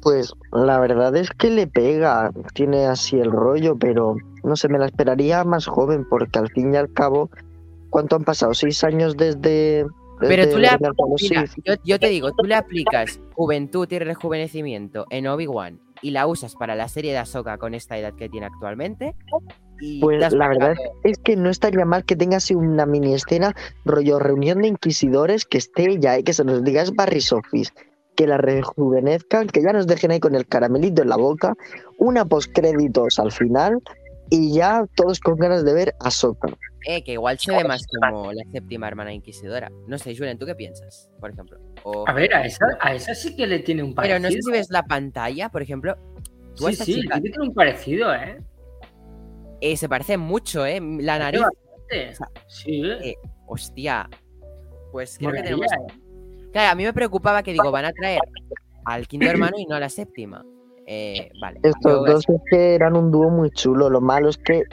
Pues la verdad es que le pega, tiene así el rollo, pero no sé, me la esperaría más joven, porque al fin y al cabo, ¿cuánto han pasado? ¿Seis años desde... Pero tú le Sith? yo, yo te digo, tú le aplicas juventud y rejuvenecimiento en Obi-Wan y la usas para la serie de Ahsoka con esta edad que tiene actualmente. Y Pues la verdad es que no estaría mal que tenga así una mini escena, rollo reunión de inquisidores, que esté ella y que se nos diga es Barry Sofis, que la rejuvenezcan, que ya nos dejen ahí con el caramelito en la boca, una postcréditos al final y ya todos con ganas de ver a Soka. Eh, que igual se ve más como la séptima hermana inquisidora. No sé, Julen, ¿tú qué piensas? Por ejemplo. O- A ver, a esa, a esa sí que le tiene un Pero parecido. no sé si ves la pantalla, por ejemplo. Tú a Sí, esta sí, chica tiene un parecido, ¿eh? Eh, se parece mucho, ¿eh? La nariz. Sí, Eh, Hostia. Pues creo que tenemos. Claro, a mí me preocupaba que digo, van a traer al quinto hermano y no a la séptima. Eh, vale. Estos dos es que eran un dúo muy chulo, lo malo es que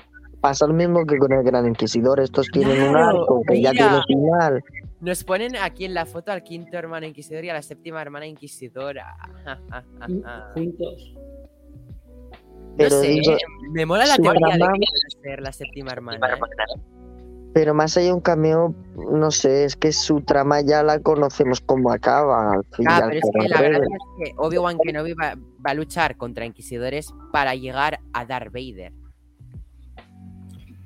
pasa lo mismo que con el Gran Inquisidor, estos tienen un arco que ya tiene final. Nos ponen aquí en la foto al quinto hermano inquisidor y a la séptima hermana inquisidora. juntos. No Pero sé, digo, eh, me mola la teoría de que puede ser la séptima hermana. ¿eh? Pero más allá de un cameo, no sé, es que su trama ya la conocemos cómo acaba. Al fin y Ah, al pero es que la verdad es que Obi-Wan Kenobi va, va a luchar contra inquisidores para llegar a Darth Vader.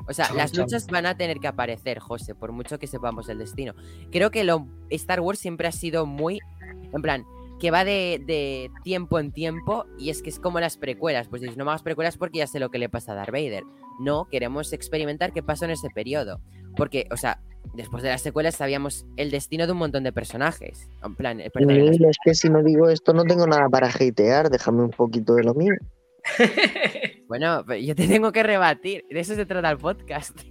O sea, las luchas van a tener que aparecer, José, por mucho que sepamos el destino. Creo que lo, Star Wars siempre ha sido muy, en plan, que va de, de tiempo en tiempo y es que es como las precuelas. Pues dices, no más precuelas porque ya sé lo que le pasa a Darth Vader. No, queremos experimentar qué pasó en ese periodo. Porque, o sea, después de las secuelas sabíamos el destino de un montón de personajes. En plan, perdón, las Mil, es que si no digo esto no tengo nada para hatear, déjame un poquito de lo mío. Bueno, pero yo te tengo que rebatir. De eso se trata el podcast.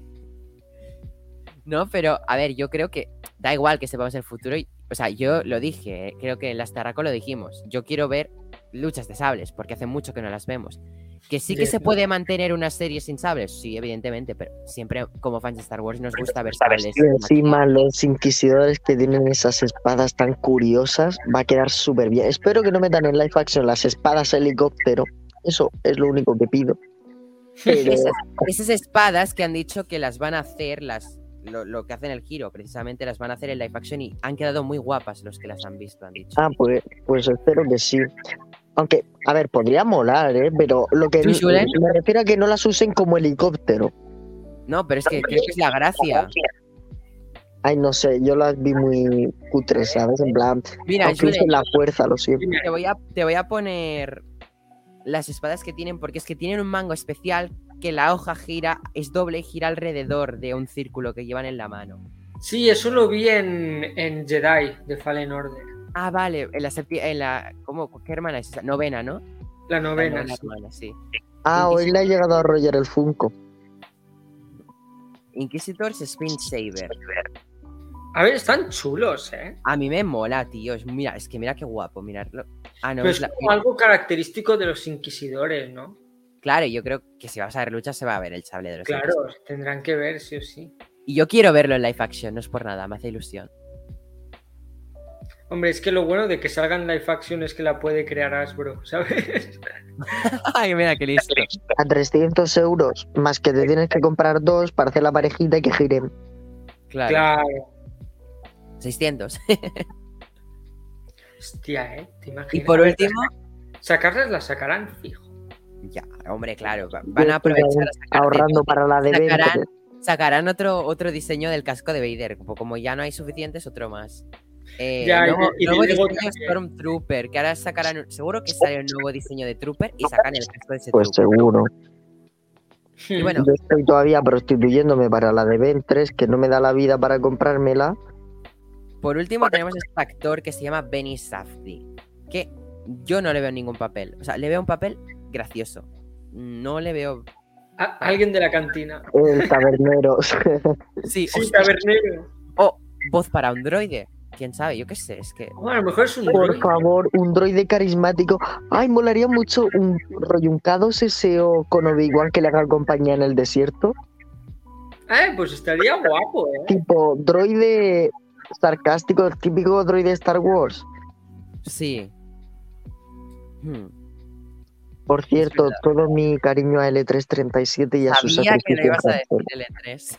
No, pero a ver, yo creo que da igual que sepamos el futuro. y o sea, yo lo dije, eh, creo que en las Tarraco lo dijimos. Yo quiero ver luchas de sables, porque hace mucho que no las vemos. Que sí que Sí. se puede mantener una serie sin sables, sí, evidentemente, pero siempre como fans de Star Wars nos gusta ver sables. Y encima los inquisidores que tienen esas espadas tan curiosas va a quedar súper bien. Espero que no metan en live action las espadas helicóptero. Eso es lo único que pido. Pero Esas, esas espadas que han dicho que las van a hacer, las lo, lo que hacen el giro, precisamente las van a hacer en live action y han quedado muy guapas los que las han visto, han dicho. Ah, pues, pues espero que sí. Aunque, a ver, podría molar, ¿eh? Pero lo que me refiero a que no las usen como helicóptero. No, pero es que creo que es la gracia. Ay, no sé, yo las vi muy cutres, ¿sabes? En plan, Mira, Julen, la fuerza, lo siento. te voy, a, te voy a poner las espadas que tienen, porque es que tienen un mango especial que la hoja gira, es doble y gira alrededor de un círculo que llevan en la mano. Sí, eso lo vi en, en Jedi de Fallen Order. Ah, vale, en la, en la ¿cómo? ¿Qué hermana es esa? Novena, ¿no? La La novena. novena sí. hermana, sí. Ah, hoy le ha llegado a rollar el Funko. Inquisitors Spin Saber. A ver, están chulos, ¿eh? A mí me mola, tío. Es- Mira, es que mira qué guapo, mirarlo. Ah, no, Pero es es la- como algo característico de los inquisidores, ¿no? Claro, yo creo que si vas a ver luchas se va a ver el sable de los Claro, tendrán que ver, sí o sí. Y yo quiero verlo en live action, no es por nada, me hace ilusión. Hombre, es que lo bueno de que salgan live action es que la puede crear Hasbro, ¿sabes? Ay, mira qué listo. A 300 euros, más que te tienes que comprar dos para hacer la parejita y que giren. Claro. Claro. 600. Hostia, ¿eh? ¿Te y imaginas? por A ver, último, Sacarlas las sacarán fijo. Ya, hombre, claro, va- van a aprovechar a sacar ahorrando para la de 20. sacarán, sacarán otro, otro diseño del casco de Vader. Como, como ya no hay suficientes, otro más. Eh, Ya, nuevo y nuevo diseño. Stormtrooper, que ahora sacarán, seguro que sale un nuevo diseño de Trooper y sacan el casco de ese Pues Trooper. seguro. Y bueno, Yo estoy todavía prostituyéndome para la de Ben 3, que no me da la vida para comprármela. por último tenemos este actor que se llama Benny Safdie, que yo no le veo ningún papel. O sea, le veo un papel gracioso. No le veo... A- alguien de la cantina. El tabernero. Sí, Sí, hostia, tabernero. o voz para un droide. ¿Quién sabe? Yo qué sé, es que... Bueno, a lo mejor es un Por droide. favor, un droide carismático. Ay, molaría mucho un rollo, un K2SO con Obi-Wan que le haga compañía en el desierto. Eh, pues estaría guapo, ¿eh? Tipo, droide sarcástico, el típico droide de Star Wars. Sí. Hmm. Por cierto, todo mi cariño a L337 y a sus Sabía que lo sacrificios. ibas a decir L3.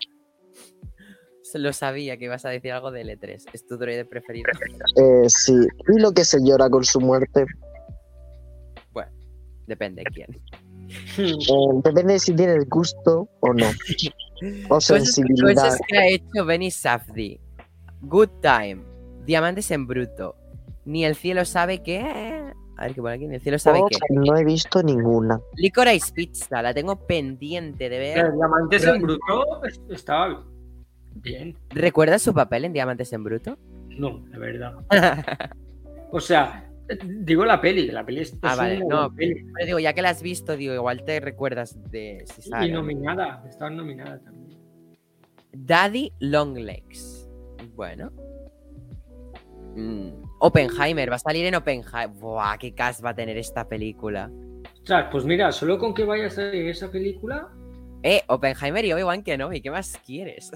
Se Lo sabía que ibas a decir algo de L3. Es tu droide preferido. Eh, sí, y lo que se llora con su muerte. Depende de quién. Eh, depende de si tienes gusto o no. O sensibilidad. cosas que ha hecho Benny Safdie. Good Time. Diamantes en bruto. Ni el cielo sabe qué. A ver qué pone aquí. Ni el cielo sabe qué. no he visto ninguna. Licorice Pizza. La tengo pendiente de ver. Diamantes en bruto es- estaba bien. ¿Recuerdas su papel en Diamantes en bruto? No, la verdad. O sea, digo la peli, que la peli es, Ah, es vale, no, peli. Pero digo, ya que la has visto, digo, igual te recuerdas de si sale. Y nominada, estaba nominada también. Daddy Longlegs. Bueno. Mm, Oppenheimer, va a salir en Oppenheimer. Buah, qué cast va a tener esta película. Ostras, pues mira, solo con que vayas a ver esa película, Eh, Oppenheimer y Obi-Wan Kenobi, ¿qué más quieres?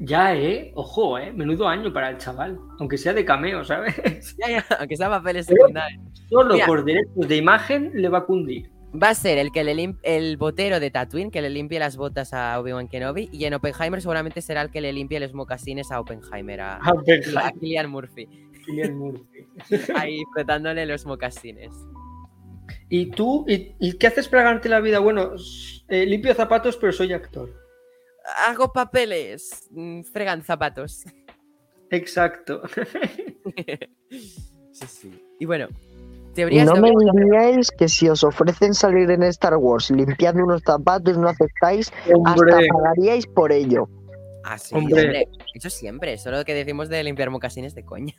ya, eh, ojo, eh, menudo año para el chaval, aunque sea de cameo, ¿sabes? ya, ya, aunque sea papeles secundarios. Solo Mira. por derechos de imagen le va a cundir. Va a ser el que le lim- el botero de Tatooine que le limpie las botas a Obi-Wan Kenobi y en Oppenheimer seguramente será el que le limpie los mocasines a Oppenheimer, a, ver, a Cillian Murphy, Cillian Murphy. ahí frotándole los mocasines. ¿Y tú? ¿Y, y qué haces para ganarte la vida? Bueno, eh, limpio zapatos, pero soy actor. Hago papeles, mm, fregan zapatos. Exacto. sí, sí. Y bueno, teorías No de me digáis que si os ofrecen salir en Star Wars limpiando unos zapatos no aceptáis, Hombre, hasta pagaríais por ello. Ah, sí, Hombre. hombre. Eso siempre, solo que decimos de limpiar mocasines de coña.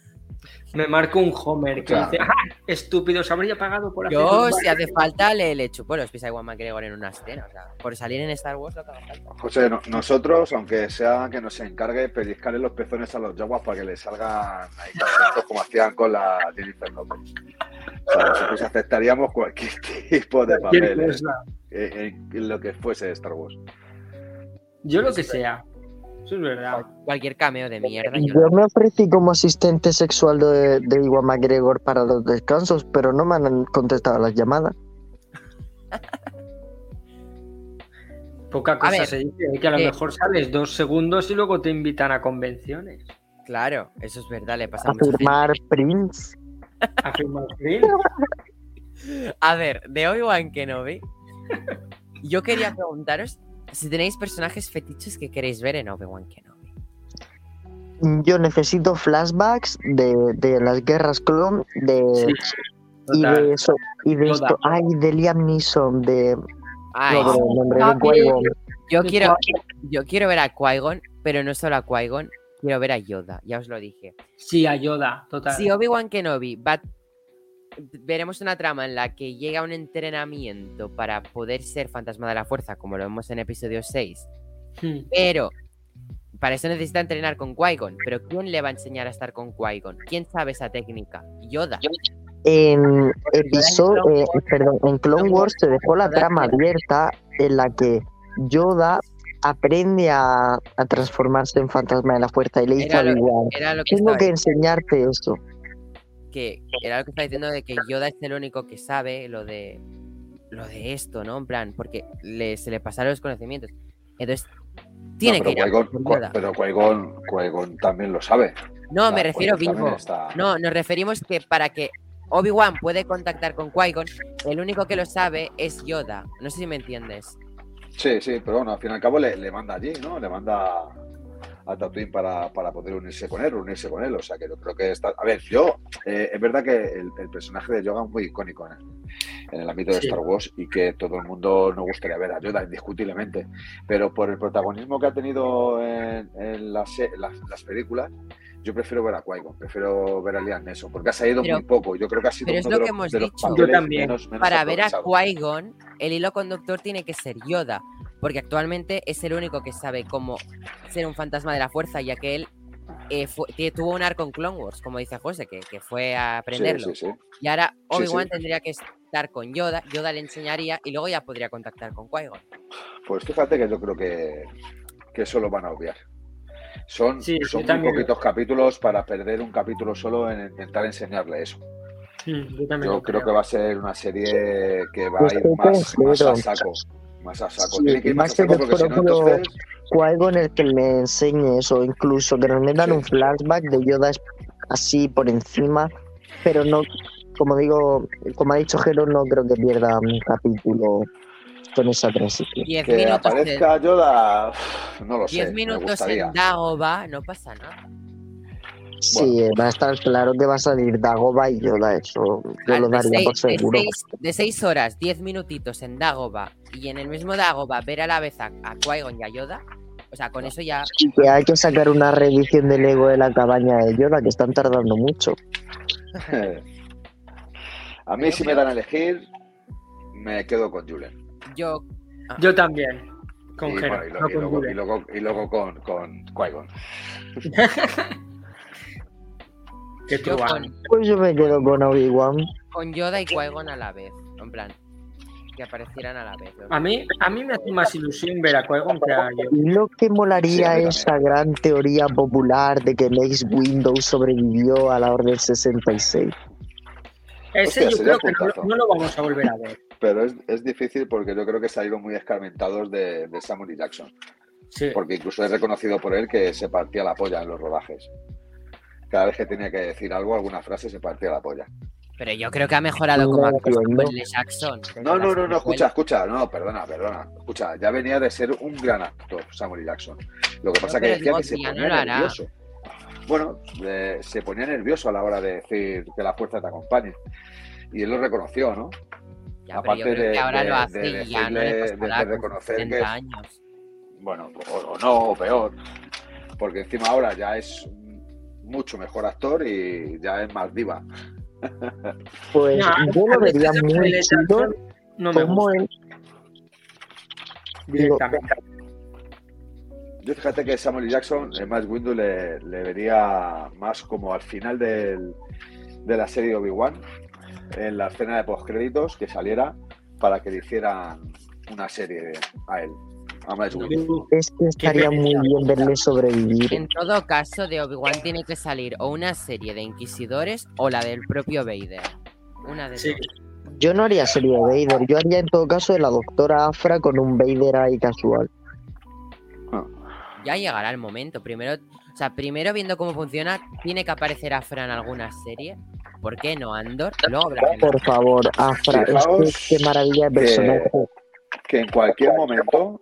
Me marco un Homer que O sea, dice, ¡ah! Estúpido, se habría pagado por hacer Yo, un si hace falta, le, le chupo los pies a Iwan McGregor en una escena. O sea, por salir en Star Wars lo que haga falta. José, no- nosotros, aunque sea que nos encargue pellizcarle los pezones a los yaguas para que le salgan ahí contentos como hacían con la Jennifer López. O sea, nosotros aceptaríamos cualquier tipo de cualquier papel en, cosa. en- en lo que fuese Star Wars. Yo lo que sea. Eso es verdad. Cualquier cameo de mierda. yo Yo me ofrecí como asistente sexual de, de Iwan McGregor para los descansos, pero no me han contestado las llamadas. Poca cosa ver, se dice, ¿eh? que a lo eh, mejor sales dos segundos y luego te invitan a convenciones. Claro, eso es verdad, le pasa a. Afirmar Prince. A firmar screen. A ver, de Obi-Wan Kenobi, yo quería preguntaros si tenéis personajes fetiches que queréis ver en Obi-Wan Kenobi. Yo necesito flashbacks de, de las guerras clon, de, Sí, y de eso, y de Yoda. esto, ay, de Liam Neeson, de, Ay, no, de nombre, de papi. Qui-Gon. yo quiero, yo quiero ver a Qui-Gon, pero no solo a Qui-Gon, quiero ver a Yoda, ya os lo dije. Sí, ayuda, total. Si Obi-Wan Kenobi va. Veremos una trama en la que llega a un entrenamiento para poder ser fantasma de la fuerza, como lo vemos en episodio 6. Hmm. Pero para eso necesita entrenar con Qui-Gon. Pero ¿quién le va a enseñar a estar con Qui-Gon? ¿Quién sabe esa técnica? Yoda. En episodio, eh, perdón, en Clone Wars se dejó la trama abierta en la que Yoda aprende a, a transformarse en fantasma de la fuerza y le dice a tengo que enseñarte eso. Que era lo que estaba diciendo de que Yoda es el único que sabe lo de lo de esto, ¿no? En plan, porque le, se le pasaron los conocimientos. Entonces, tiene No, que ir pero a Qui-Gon también lo sabe. No, me refiero vivo. está- No, nos referimos que para que Obi-Wan puede contactar con Qui-Gon, el único que lo sabe es Yoda. No sé si me entiendes. Sí, sí, pero bueno, al fin y al cabo le, le manda allí, ¿no? Le manda a Tatooine para, para poder unirse con él, unirse con él. O sea que yo creo que está. A ver, yo, eh, es verdad que el, el personaje de Yoda es muy icónico en el, en el ámbito de Sí. Star Wars y que todo el mundo nos gustaría ver a Yoda, indiscutiblemente. Pero por el protagonismo que ha tenido en, en las, las, las películas, yo prefiero ver a Qui-Gon, prefiero ver a Liam Neeson, porque ha salido Pero- muy poco. Yo creo que ha sido pero es lo de que hemos de los dicho. Yo también. menos- menos Para ver a. Qui-Gon, el hilo conductor tiene que ser Yoda, porque actualmente es el único que sabe cómo ser un fantasma de la fuerza, ya que él eh, fue- tuvo un arco en Clone Wars, como dice José, que, que fue a aprenderlo. sí, sí. Y ahora Obi-Wan sí. tendría que estar con Yoda, Yoda le enseñaría y luego ya podría contactar con Qui-Gon. Pues fíjate que yo creo que, que eso lo van a obviar. Son, son muy poquitos capítulos para perder un capítulo solo en intentar enseñarle eso. Yo creo que va a ser una serie que va a Pues ir más, más a saco. Más a saco. Sí, Tiene que ir más a más que saco de porque si no, propio- entonces. Qui-Gon el que me enseñe eso, incluso que nos metan Sí. un flashback de Yoda es- así por encima, pero no, como digo, como ha dicho Jero, no creo que pierda un capítulo con esa transición. Diez Que minutos, en, aparezca Yoda, no lo sé. diez me minutos gustaría. en Dagobah, no pasa nada. Sí, va a estar claro que va a salir Dagoba y Yoda, eso yo Ah, lo de, daría seis, por de seguro. seis- de seis horas, diez minutitos en Dagobah y en el mismo Dagobah ver a la vez a, a Qui-Gon y a Yoda, o sea, con eso ya Y que hay que sacar una reedición de Lego de la cabaña de Yoda, que están tardando mucho. a mí, si me dan a elegir, me quedo con Julen. yo Yo también. Con Y, Jero, bueno, y lo- no y con luego, Julen. y luego- y luego con, con Qui-Gon. Qué yo con, Pues yo me quedo con Obi-Wan. con Yoda y Qui-Gon a la vez, en plan, que aparecieran a la vez. A mí, a mí me hace más ilusión ver a Qui-Gon que a yo. Y Lo que Sí, molaría mí esa gran teoría popular de que Mace Window sobrevivió a la Orden 66. Ese Hostia, yo creo que no, lo vamos a volver a ver. Pero es, es difícil porque yo creo que salieron muy escarmentados de, de Samuel. Jackson. Sí. Porque incluso es reconocido por él que se partía la polla en los rodajes. Cada vez que tenía que decir algo, alguna frase, se partía la polla. Pero yo creo que ha mejorado No como actor entiendo. Samuel L. Jackson. No, no, no, no, escucha, escucha, no, perdona, perdona. Escucha, ya venía de ser un gran actor, Samuel. Jackson. Lo que No, pasa es pero que decía que se no ponía nervioso. Bueno, eh, se ponía nervioso a la hora de decir que la fuerza te acompañe. Y él lo reconoció, ¿no? Ya, pero yo aparte creo de- que ahora de- lo hace de y ya no le de- reconocer 70 que- años. Bueno, o, o no, o peor. Porque encima ahora ya es un mucho mejor actor y ya es más diva. Pues No, yo lo vería muy chido no me como gusta él. directamente. Yo fíjate que Samuel. Jackson, más Windu le, le vería más como al final del- de la serie Obi-Wan, en la escena de postcréditos, que saliera para que le hicieran una serie a él. Es que estaría muy bien verle sobrevivir. En todo caso, de Obi-Wan tiene que salir o una serie de inquisidores o la del propio Vader. Una de Sí. dos. Yo no haría serie de Vader, yo haría en todo caso de la doctora Afra con un Vader ahí casual. Ya llegará el momento. Primero, o sea, primero viendo cómo funciona, tiene que aparecer Afra en alguna serie. ¿Por qué no Andor? Luego. Por favor, Afra, es que qué maravilla de personaje. Que en cualquier momento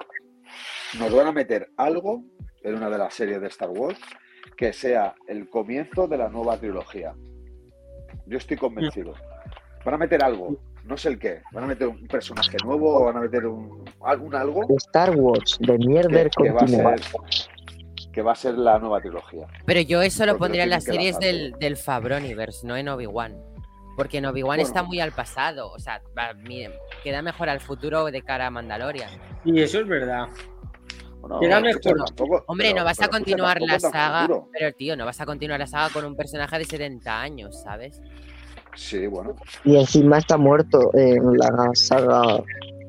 nos van a meter algo en una de las series de Star Wars que sea el comienzo de la nueva trilogía. Yo estoy convencido. Van a meter algo, no sé el qué. Van a meter un personaje nuevo o van a meter un, algún algo Star Wars de mierda que, que va a ser que va a ser la nueva trilogía. Pero yo eso lo Porque lo pondría en las series del, del Fabroniverse, no en Obi-Wan. Porque en Obi-Wan Bueno. está muy al pasado. O sea, va, miren, queda mejor al futuro de cara a Mandalorian. Y eso es verdad. Mejor. tampoco- Hombre, pero- no vas a continuar la saga. Pero, tío, no vas a continuar la saga con un personaje de 70 años, ¿sabes? Sí, bueno. Y encima está muerto en la saga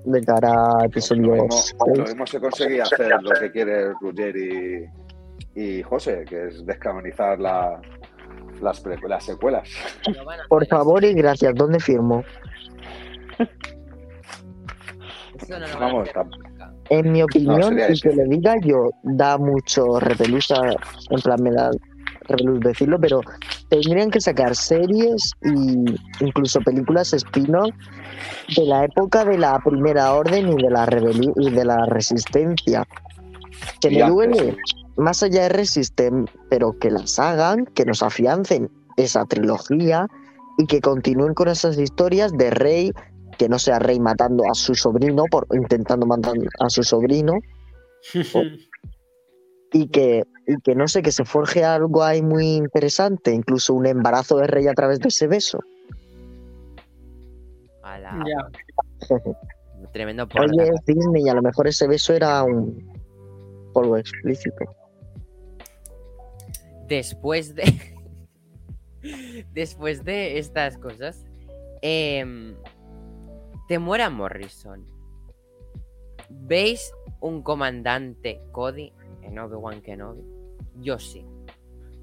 de cara a Lo episodios. lo mismo se conseguía hacer lo que quiere Roger y, y José, que es descanonizar la- las, pre- las secuelas. Por favor y gracias, ¿dónde firmo? eso, no lo Vamos. En mi opinión, y que le diga yo, da mucho repelús, a- en plan me da repelús decirlo, pero tendrían que sacar series y incluso películas spin-off de la época de la Primera Orden y de la rebelión y de la Resistencia. Que me duele, más allá de Resisten, pero que las hagan, que nos afiancen esa trilogía y que continúen con esas historias de Rey, que no sea Rey matando a su sobrino, por intentando matar a su sobrino, y que, y que no sé, que se forje algo ahí muy interesante, incluso un embarazo de Rey a través de ese beso. Ala, Ya. Tremendo por Oye, es Disney, a lo mejor ese beso era un polvo explícito. Después de. Después de estas cosas. em, te muera Morrison. ¿Veis un comandante Cody en Obi-Wan Kenobi? Yo sí.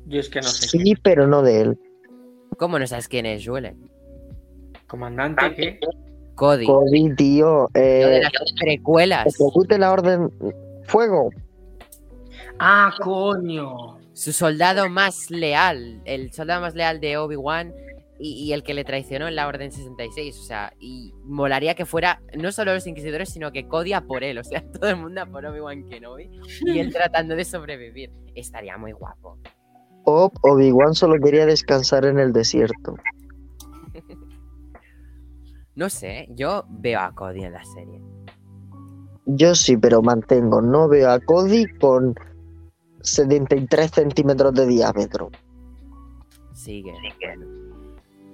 Yo es que no sé. Sí, pero no de él. ¿Cómo no sabes quién es Julen? Comandante, ¿qué? Cody. Cody, tío, Lo de eh, las precuelas. ejecute la orden fuego. Ah, coño. Su soldado más leal. El soldado más leal de Obi-Wan. Y, y el que le traicionó en la Orden 66. O sea, y molaría que fuera no solo los inquisidores, sino que Cody a por él. O sea, todo el mundo a por Obi-Wan Kenobi. Y él tratando de sobrevivir. Estaría muy guapo. O Obi-Wan solo quería descansar en el desierto. No sé, yo veo a Cody en la serie. Yo sí, pero mantengo. No veo a Cody con 73 centímetros de diámetro. Sigue.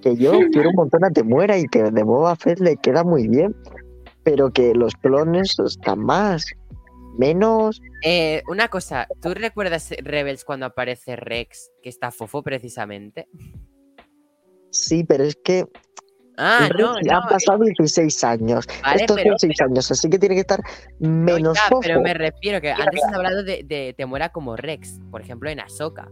Que yo quiero un montón a Temuera y que de Boba Fett le queda muy bien. Pero que los clones están más. Menos. Eh, una cosa, ¿tú recuerdas Rebels cuando aparece Rex, que está fofo precisamente? Sí, pero es que Ah, no, no. han pasado 16 años. Vale, Estos pero- son 6 años, así que tiene que estar No, menos ya, fofo. pero me refiero que antes has hablado de, de te muera como Rex, por ejemplo en Ahsoka.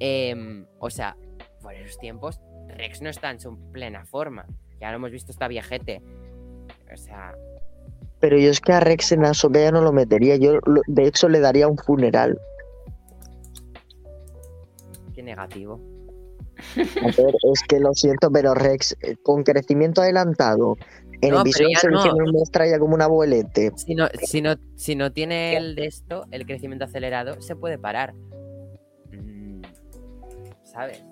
Em, o sea, por esos tiempos, Rex no está en su plena forma. Ya lo hemos visto, está viejete. O sea, Pero yo es que a Rex en Ahsoka ya no lo metería. Yo, lo- de hecho, le daría un funeral. qué negativo. A ver, es que lo siento, pero Rex, eh, con crecimiento adelantado, en No, en los que no. muestra ya como un abuelete. Si no, si no, si no tiene el de esto, el crecimiento acelerado, se puede parar. Mm, ¿Sabes?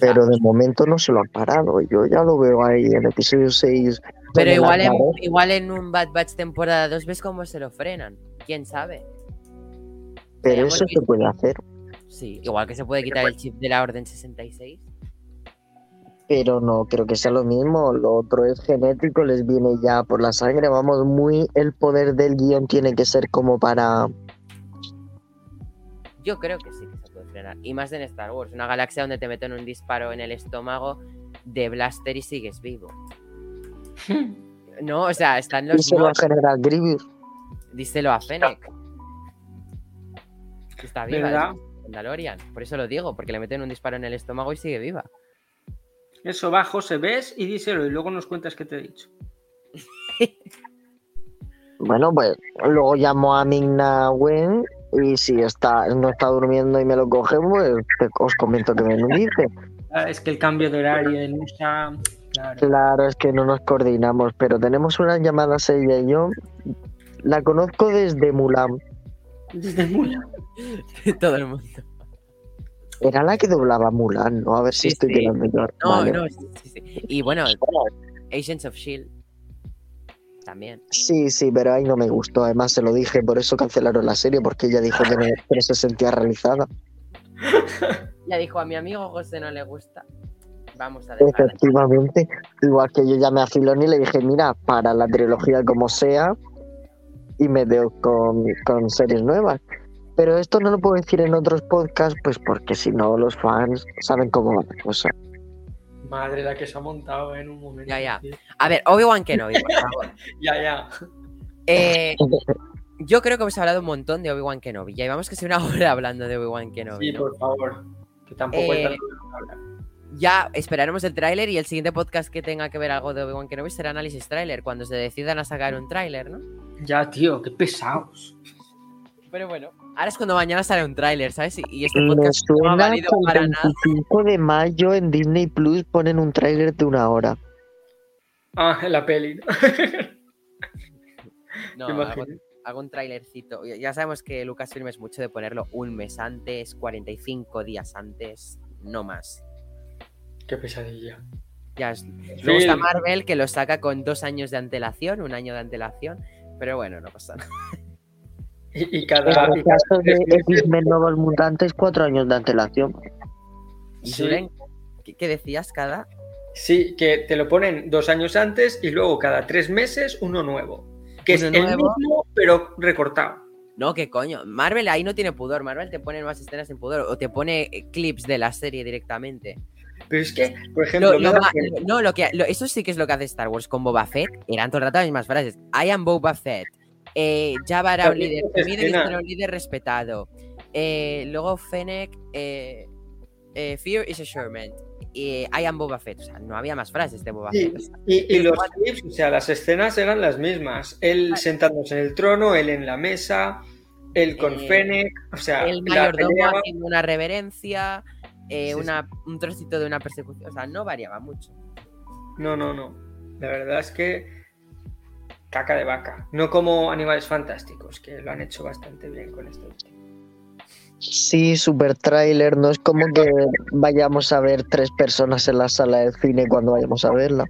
Pero de momento no se lo han parado. Yo ya lo veo ahí en episodio 6. Pero igual en, igual en un Bad Batch temporada 2 ves cómo se lo frenan. ¿Quién sabe? Pero eso se puede hacer. Sí, igual que se puede quitar el chip de la Orden 66. Pero no creo que sea lo mismo. Lo otro es genético, les viene ya por la sangre. Vamos, muy el poder del guion tiene que ser como para. Yo creo que sí Y más en Star Wars, una galaxia donde te meten un disparo en el estómago de blaster y sigues vivo. No, o sea, están los Díselo a. General Grievous. Díselo a Fennec. Está viva, ¿Verdad? Mandalorian. Por eso lo digo, porque le meten un disparo en el estómago y sigue viva. Eso va, José, ves y díselo y luego nos cuentas qué te he dicho. Bueno, pues luego llamo a Migna Wen y si está, no está durmiendo y me lo coge, pues te- os comento que me lo dice. Es que el cambio de horario en USA. Claro. Claro, es que no nos coordinamos, pero tenemos unas llamadas ella y yo. La conozco desde Mulan. Desde Mulan. Todo el mundo. Era la que doblaba Mulan, ¿no? A ver si Sí, estoy sí. quedando. No, Vale. no, sí, sí, sí. Y bueno, Agents of Shield. También. Sí, sí, pero ahí no me gustó. Además, se lo dije, por eso cancelaron la serie, porque ella dijo que no, que no se sentía realizada. Ya dijo a mi amigo José no le gusta. Vamos a dejarla. Efectivamente, igual que yo llamé a Filoni y le dije, mira, para la trilogía como sea, y me veo con, con series nuevas. Pero esto no lo puedo decir en otros podcasts, pues porque si no los fans saben cómo va la cosa. Madre, la que se ha montado en un momento. Ya, ya. tío. A ver, Obi-Wan Kenobi, por favor. Ya, ya. Eh, yo creo que hemos hablado un montón de Obi-Wan Kenobi. Ya llevamos casi una hora hablando de Obi-Wan Kenobi. Sí, ¿no? por favor. Que tampoco Eh, hay tanto que hablar. Ya esperaremos el tráiler y el siguiente podcast que tenga que ver algo de Obi-Wan Kenobi será análisis tráiler, cuando se decidan a sacar un tráiler, ¿no? Ya, tío, qué pesados. Pero bueno, ahora es cuando mañana sale un tráiler, ¿sabes? Y- este podcast no ha valido que el para nada. 25 de mayo en Disney Plus ponen un tráiler de una hora. Ah, en la peli. ¿no? Hago, un trailercito. Ya- sabemos que Lucasfilm es mucho de ponerlo un mes antes, 45 días antes, no más. Qué pesadilla. Ya es- Luego está. Marvel que lo saca con dos años de antelación, un año de antelación. Pero bueno, no pasa nada. Y, y En cada. el cada caso de X-Men Nuevos Mutantes, cuatro años de antelación. Sí. ¿qué, qué decías cada? Sí, que te lo ponen dos años antes y luego cada tres meses uno nuevo. Que Uno es el nuevo. mismo, pero recortado. No, qué coño. Marvel ahí no tiene pudor. Marvel te pone más escenas en pudor. O te pone eh, clips de la serie directamente. Pero es que, por ejemplo, Lo- lo no, lo que, lo- eso sí que es lo que hace Star Wars con Boba Fett. Eran todo el rato las mismas frases. I am Boba Fett. Eh, Jabba era un líder. un líder respetado. Eh, luego Fennec. Eh, eh, Fear is assurement. Y I am Boba Fett. O sea, no había más frases de Boba Sí, Fett. O sea, Y, y los clips, o sea, las escenas eran las mismas. Él sentándose en el trono, él en la mesa, él con Fennec, o sea, el mayordomo haciendo una reverencia. sí. una, un trocito de una persecución. O sea, no variaba mucho. No, no, no. La verdad es que caca de vaca. No como Animales Fantásticos, que lo han hecho bastante bien con este último. Sí, super tráiler. No es como que vayamos a ver tres personas en la sala del cine cuando vayamos a verla.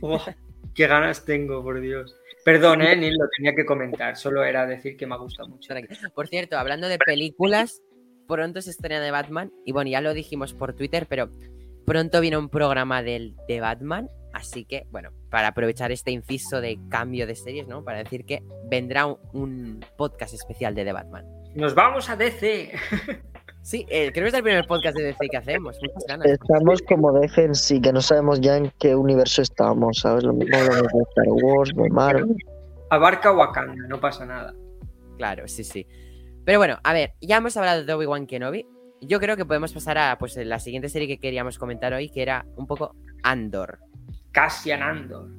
Oh, qué ganas tengo, por Dios. Perdón, eh, ni lo tenía que comentar, solo era decir que me ha gustado mucho. Por cierto, hablando de películas, pronto se estrena de Batman. Y bueno, ya lo dijimos por Twitter, pero pronto viene un programa del, de Batman. Así que, bueno, para aprovechar este inciso de cambio de series, ¿no? Para decir que vendrá un, un podcast especial de The Batman. Nos vamos a DC. Sí, eh, creo que es el primer podcast de DC que hacemos. Muchas ganas. Estamos como de sí, que no sabemos ya en qué universo estamos, ¿sabes? Lo mismo lo de Star Wars, de Marvel. Abarca Wakanda, no pasa nada. Claro, sí, sí. Pero bueno, a ver, ya hemos hablado de Obi-Wan Kenobi. Yo creo que podemos pasar a pues, la siguiente serie que queríamos comentar hoy, que era un poco Andor. Cassian Andor.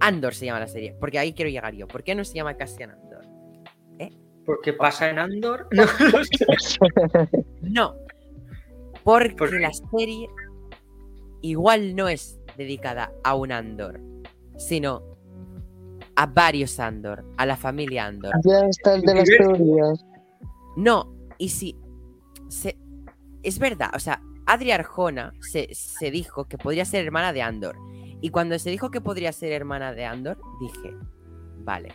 Andor se llama la serie, porque ahí quiero llegar yo. ¿Por qué no se llama Cassian Andor? ¿Por qué pasa en Andor? No. No, porque la serie igual no es dedicada a un Andor, sino a varios Andor, a la familia Andor. Ya está el de las teorías. No, y si se, es verdad, o sea, Adri Arjona se, se dijo que podría ser hermana de Andor. Y cuando se dijo que podría ser hermana de Andor, dije, vale,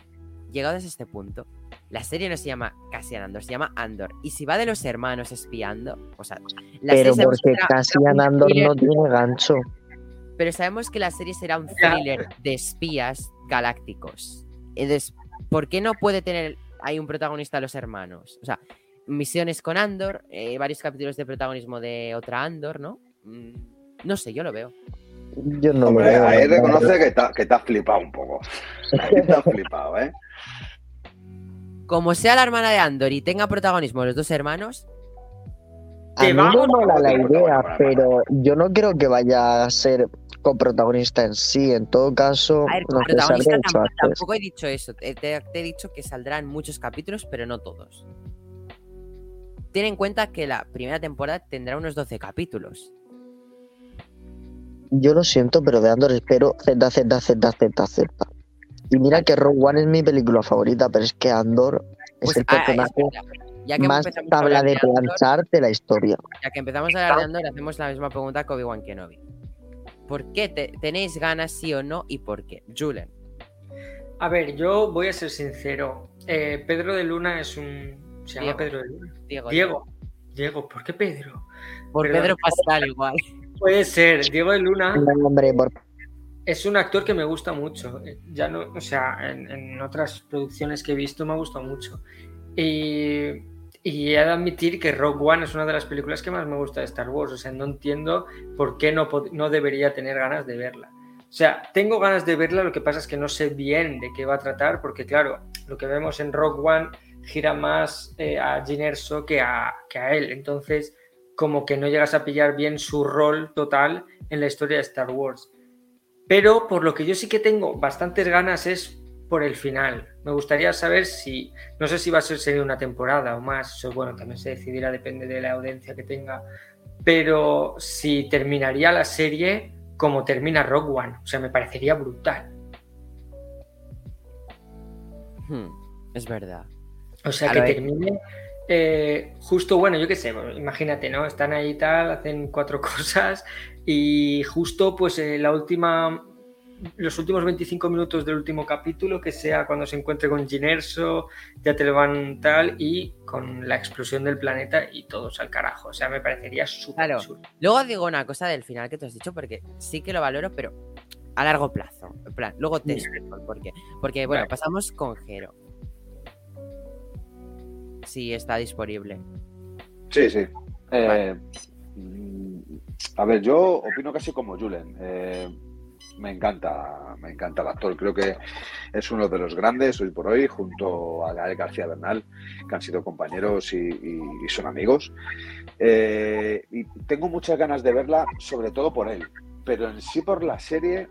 llegados a este punto, La serie no se llama Cassian Andor, se llama Andor. Y si va de los hermanos espiando, o sea, la Pero serie porque que será- un Andor no tiene gancho. Pero sabemos que la serie será un thriller de espías galácticos. Entonces, ¿por qué no puede tener ahí un protagonista de los hermanos? O sea, misiones con Andor, eh, varios capítulos de protagonismo de otra Andor, ¿no? Mm, No sé, yo lo veo. Yo no Hombre, veo. ahí reconoce que te, ha- que has flipado un poco. Ahí te has flipado, ¿eh? Como sea la hermana de Andor y tenga protagonismo los dos hermanos, A Que mí me mola la idea, pero yo no creo que vaya a ser coprotagonista en sí. En todo caso, a ver, no protagonista tampoco, tampoco he dicho eso. Te, te- te he dicho que saldrán muchos capítulos, pero no todos. Ten en cuenta que la primera temporada tendrá unos 12 capítulos. Yo lo siento, pero de Andor espero Z, Z, Z, Z, Z. Y mira que Rogue One es mi película favorita, pero es que Andor es Pues, el ah, personaje ya que más tabla de Andor, planchar de la historia. Ya que empezamos a hablar de Andor, hacemos la misma pregunta que Obi-Wan Kenobi. ¿Por qué te- tenéis ganas, sí o no, y por qué? Julen. A ver, yo voy a ser sincero. Eh, Pedro de Luna es un. Se llama. Pedro de Luna. Diego. Diego. Diego, ¿por qué Pedro? Por Perdón. Pedro Pascal, igual. Puede ser. Diego de Luna No, hombre, por es un actor que me gusta mucho. Eh, Ya no, o sea, en, en otras producciones que he visto me ha gustado mucho. Y, y he de admitir que Rogue One es una de las películas que más me gusta de Star Wars. O sea, no entiendo por qué no, no debería tener ganas de verla. O sea, tengo ganas de verla, lo que pasa es que no sé bien de qué va a tratar, porque claro, lo que vemos en Rogue One gira más eh, a Jyn Erso que a, que a él. Entonces, como que no llegas a pillar bien su rol total en la historia de Star Wars. Pero por lo que yo sí que tengo bastantes ganas es por el final. Me gustaría saber si, no sé si va a ser una temporada o más, eso bueno, también se decidirá, depende de la audiencia que tenga, pero si terminaría la serie como termina Rogue One, o sea, me parecería brutal. Hmm, es verdad. O sea, A que termine eh, justo, bueno, yo qué sé, bueno, imagínate, ¿no? Están ahí y tal, hacen cuatro cosas y justo pues eh, la última, los últimos 25 minutos del último capítulo, que sea cuando se encuentre con Ginerso, ya te lo van tal y con la explosión del planeta y todos al carajo. O sea, me parecería súper Claro. chulo. Luego digo una cosa del final que tú has dicho, porque sí que lo valoro, pero a largo plazo. En plan, luego te explico el por qué. Porque, bueno, Vale. pasamos con Jero. Si está disponible. Sí, sí. Eh, mm, a ver, yo opino casi como Julen. Eh, me encanta, me encanta el actor. Creo que es uno de los grandes hoy por hoy, junto a Gael García Bernal, que han sido compañeros y, y- y son amigos. Eh, y tengo muchas ganas de verla, sobre todo por él. Pero en sí por la serie,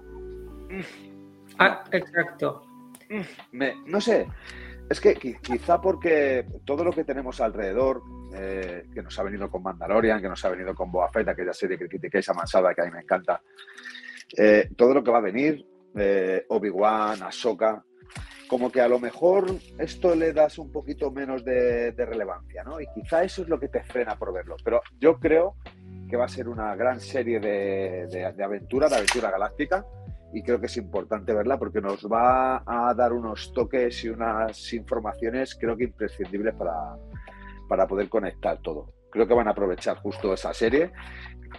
Ah, exacto. me- no sé, es que qui- quizá porque todo lo que tenemos alrededor, eh, que nos ha venido con Mandalorian, que nos ha venido con Boa Fett, aquella serie que critiquéis a Mansada, que a mí me encanta, eh, todo lo que va a venir, eh, Obi-Wan, Ahsoka, como que a lo mejor esto le das un poquito menos de, de relevancia, ¿no? Y quizá eso es lo que te frena por verlo. Pero yo creo que va a ser una gran serie de, de- de aventura, de aventura galáctica, y creo que es importante verla porque nos va a dar unos toques y unas informaciones creo que imprescindibles para, para poder conectar todo. Creo que van a aprovechar justo esa serie,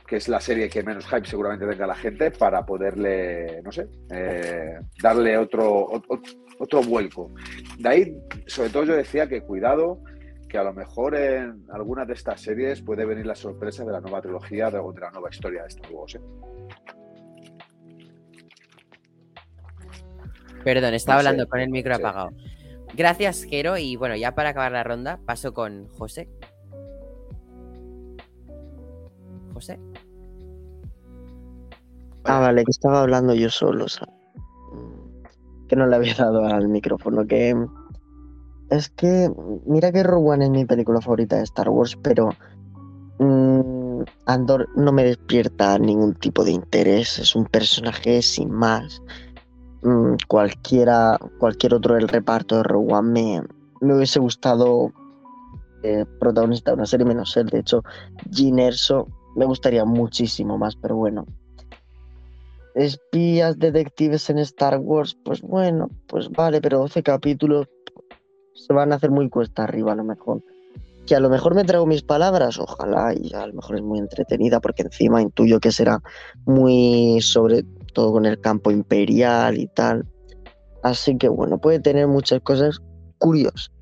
que es la serie que menos hype seguramente tenga la gente, para poderle, no sé, eh, darle otro, otro, otro vuelco. De ahí, sobre todo yo decía que cuidado, que a lo mejor en algunas de estas series puede venir la sorpresa de la nueva trilogía o de la nueva historia de Star Wars. ¿eh? Perdón, estaba No sé, hablando con el micro sí. apagado. Gracias, Jero. Y bueno, ya para acabar la ronda, paso con José. José. Ah, vale, que estaba hablando yo solo, ¿sabes? Mm, Que no le había dado al micrófono, que... Es que, mira que Rogue One es mi película favorita de Star Wars, pero mm, Andor no me despierta ningún tipo de interés, es un personaje sin más. Mm, cualquiera, cualquier otro del reparto de Rogue One me, hubiese gustado eh, protagonista de una serie menos él. De hecho, Jyn Erso me gustaría muchísimo más, pero bueno espías, detectives en Star Wars, pues bueno, pues vale, pero 12 capítulos, se van a hacer muy cuesta arriba a lo mejor. Que a lo mejor me trago mis palabras, ojalá, y a lo mejor es muy entretenida, porque encima intuyo que será muy sobre todo con el campo imperial y tal. Así que bueno, puede tener muchas cosas curiosas.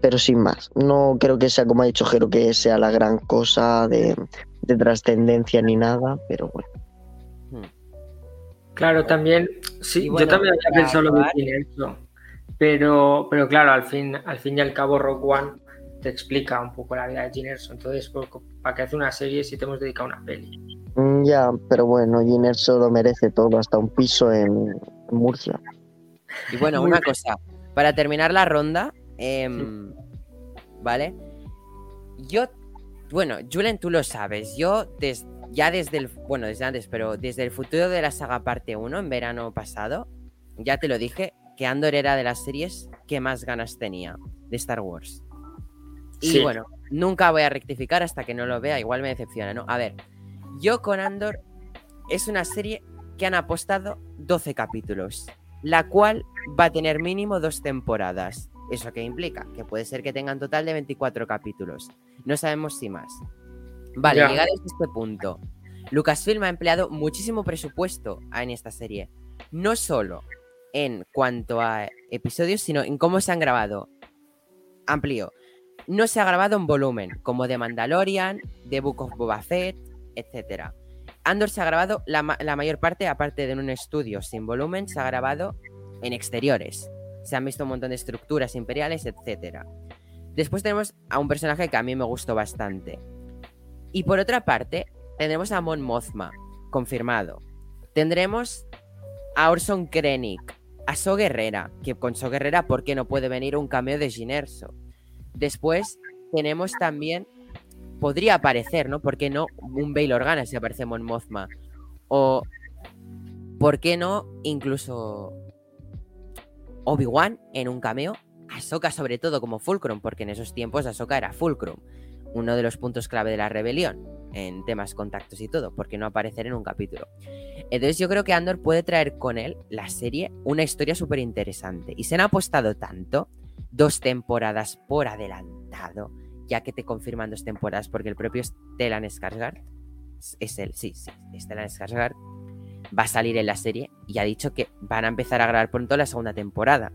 Pero sin más, no creo que sea como ha dicho Jero, que sea la gran cosa de, de trascendencia ni nada, pero bueno. Claro, también, sí, yo también había pensado lo de Ginerso, pero, pero claro, al fin, al fin y al cabo Rock One te explica un poco la vida de Ginerso, entonces pues, para que hace una serie si te hemos dedicado una peli. Mm, Ya, pero bueno, Giner solo merece todo, hasta un piso en, en Murcia. Y bueno, una cosa, para terminar la ronda, em, ¿vale? Yo, bueno, Julen, tú lo sabes, yo des- ya desde el, bueno, desde antes, pero desde el futuro de la saga parte 1, en verano pasado, ya te lo dije, que Andor era de las series que más ganas tenía de Star Wars. Y Sí. bueno, nunca voy a rectificar hasta que no lo vea, igual me decepciona, ¿no? A ver, yo con Andor es una serie que han apostado 12 capítulos, la cual va a tener mínimo dos temporadas. ¿Eso qué implica? Que puede ser que tengan total de 24 capítulos. No sabemos si más. Vale, Ya. llegados a este punto, Lucasfilm ha empleado muchísimo presupuesto en esta serie. No solo en cuanto a episodios, sino en cómo se han grabado. Amplio. No se ha grabado en volumen, como de Mandalorian, de Book of Boba Fett, etc. Andor se ha grabado la, ma- la mayor parte, aparte de en un estudio sin volumen, se ha grabado en exteriores. Se han visto un montón de estructuras imperiales, etc. Después tenemos a un personaje que a mí me gustó bastante. Y por otra parte, tendremos a Mon Mothma, confirmado. Tendremos a Orson Krennic, a So Guerrera, que con So Guerrera, ¿por qué no puede venir un cameo de Ginerso? Después tenemos también, podría aparecer, ¿no? ¿Por qué no un Bail Organa si aparece Mon Mothma? O, ¿por qué no incluso Obi-Wan en un cameo? Ahsoka sobre todo como Fulcrum, porque en esos tiempos Ahsoka era Fulcrum, uno de los puntos clave de la rebelión en temas contactos y todo, porque no aparecer en un capítulo. Entonces yo creo que Andor puede traer con él la serie una historia súper interesante. Y se han apostado tanto, dos temporadas por adelantado, ya que te confirman dos temporadas, porque el propio Stellan Skarsgård, es él, sí, sí, Stellan Skarsgård, va a salir en la serie y ha dicho que van a empezar a grabar pronto la segunda temporada.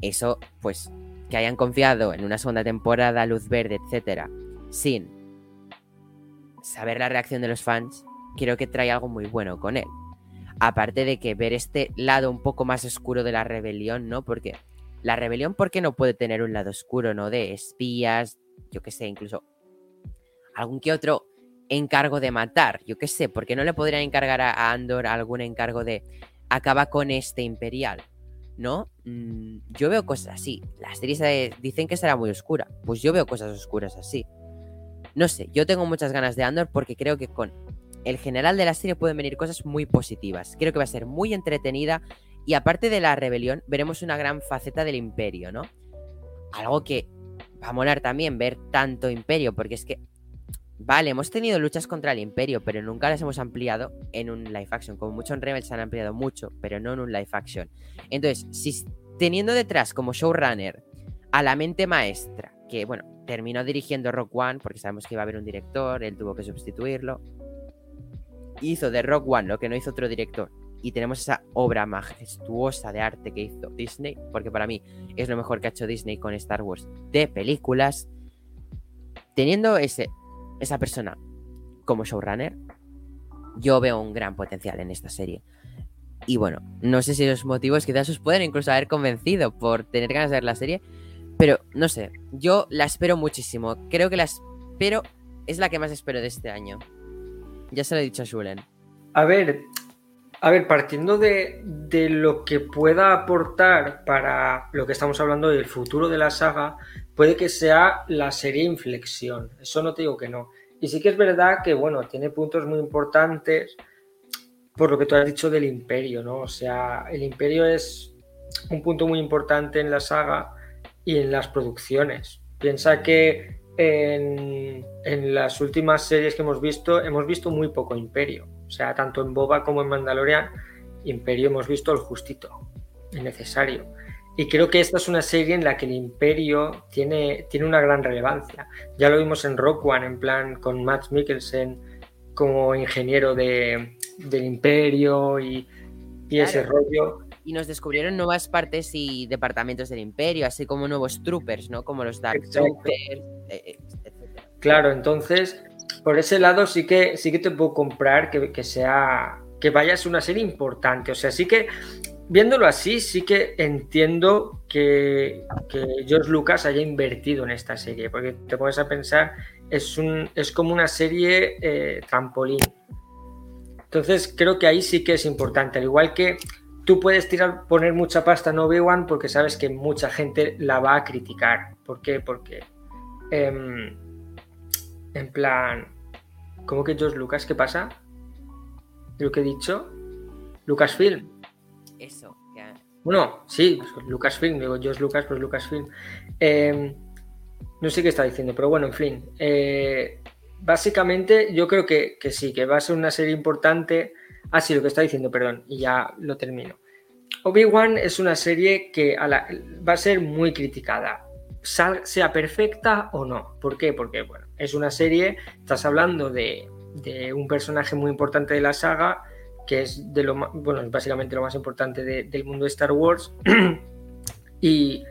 Eso, pues, que hayan confiado en una segunda temporada, luz verde, etcétera, sin saber la reacción de los fans, creo que trae algo muy bueno con él. Aparte de que ver este lado un poco más oscuro de la rebelión, ¿no? Porque la rebelión, ¿por qué no puede tener un lado oscuro, ¿no? De espías, yo qué sé, incluso algún que otro encargo de matar, yo qué sé, ¿por qué no le podrían encargar a Andor algún encargo de acaba con este imperial? ¿No? Mm, yo veo cosas así. Las series dicen que será muy oscura. Pues yo veo cosas oscuras así. No sé, yo tengo muchas ganas de Andor porque creo que con el general de la serie pueden venir cosas muy positivas. Creo que va a ser muy entretenida y aparte de la rebelión, veremos una gran faceta del imperio, ¿no? Algo que va a molar también ver tanto imperio, porque es que, vale, hemos tenido luchas contra el imperio, pero nunca las hemos ampliado en un live action. Como mucho en Rebels han ampliado mucho, pero no en un live action. Entonces, si teniendo detrás como showrunner a la mente maestra, que bueno, terminó dirigiendo Rock One, porque sabemos que iba a haber un director, él tuvo que sustituirlo. Hizo de Rock One lo que no hizo otro director. Y tenemos esa obra majestuosa de arte que hizo Disney, porque para mí es lo mejor que ha hecho Disney con Star Wars de películas. Teniendo ese, esa persona como showrunner, yo veo un gran potencial en esta serie. Y bueno, no sé si los motivos quizás os pueden incluso haber convencido por tener ganas de ver la serie, pero no sé, yo la espero muchísimo. Creo que la espero, es la que más espero de este año. Ya se lo he dicho a Shulen. A ver, a ver, partiendo de, de lo que pueda aportar para lo que estamos hablando del futuro de la saga, puede que sea la serie inflexión. Eso no te digo que no. Y sí que es verdad que, bueno, tiene puntos muy importantes por lo que tú has dicho del imperio, ¿no? O sea, el imperio es un punto muy importante en la saga y en las producciones. Piensa que en, en las últimas series que hemos visto, hemos visto muy poco imperio. O sea, tanto en Boba como en Mandalorian, imperio hemos visto el justito, el necesario. y creo que esta es una serie en la que el imperio tiene, tiene una gran relevancia. Ya lo vimos en Rock One, en plan con Max Mikkelsen como ingeniero de, del imperio y, y ese Claro. rollo. Y nos descubrieron nuevas partes y departamentos del imperio, así como nuevos troopers, ¿no? Como los Dark. Troopers, eh, eh, etcétera. Claro, entonces, por ese lado sí que sí que te puedo comprar que, que sea. que vaya a ser una serie importante. O sea, sí que. Viéndolo así, sí que entiendo que, que George Lucas haya invertido en esta serie, porque te pones a pensar, es, un, es como una serie eh, trampolín. Entonces, creo que ahí sí que es importante. Al igual que tú puedes tirar, poner mucha pasta en Obi-Wan porque sabes que mucha gente la va a criticar. ¿Por qué? Porque. em, en plan. ¿Cómo que George Lucas? ¿Qué pasa? ¿Lo que he dicho? Lucasfilm. Eso. que- Bueno, sí, pues Lucasfilm, digo George Lucas, pues Lucasfilm. Eh, no sé qué está diciendo, pero bueno, en fin. Eh, básicamente, yo creo que, que sí, que va a ser una serie importante. Ah, sí, lo que está diciendo, perdón, y ya lo termino. Obi-Wan es una serie que a la- va a ser muy criticada, sal- sea perfecta o no. ¿Por qué? Porque, bueno, es una serie, estás hablando de, un personaje muy importante de la saga, que es de lo básicamente lo más importante de- del mundo de Star Wars. y,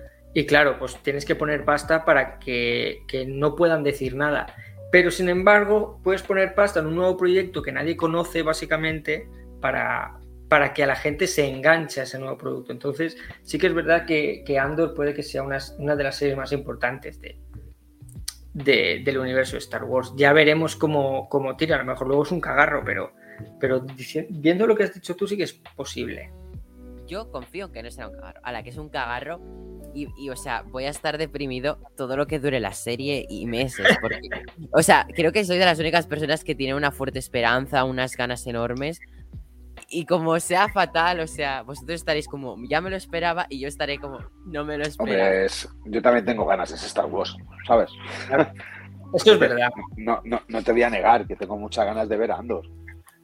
claro, pues tienes que poner pasta para que, no puedan decir nada. Pero sin embargo, puedes poner pasta en un nuevo proyecto que nadie conoce, básicamente, para, que a la gente se enganche a ese nuevo producto. Entonces, sí que es verdad que, que Andor puede que sea una, una de las series más importantes de, de- del universo de Star Wars. Ya veremos cómo, cómo tira. A lo mejor luego es un cagarro, pero, pero viendo lo que has dicho tú, sí que es posible. Yo confío en que no será un cagarro. A la que es un cagarro. Y, y, o sea, voy a estar deprimido todo lo que dure la serie y meses. Porque, o sea, creo que soy de las únicas personas que tiene una fuerte esperanza, unas ganas enormes. Y como sea fatal, o sea, vosotros estaréis como, ya me lo esperaba, y yo estaré como, no me lo esperaba. Hombre, es- yo también tengo ganas de ese Star Wars, ¿sabes? Esto es verdad. No, no, no te voy a negar que tengo muchas ganas de ver Andor.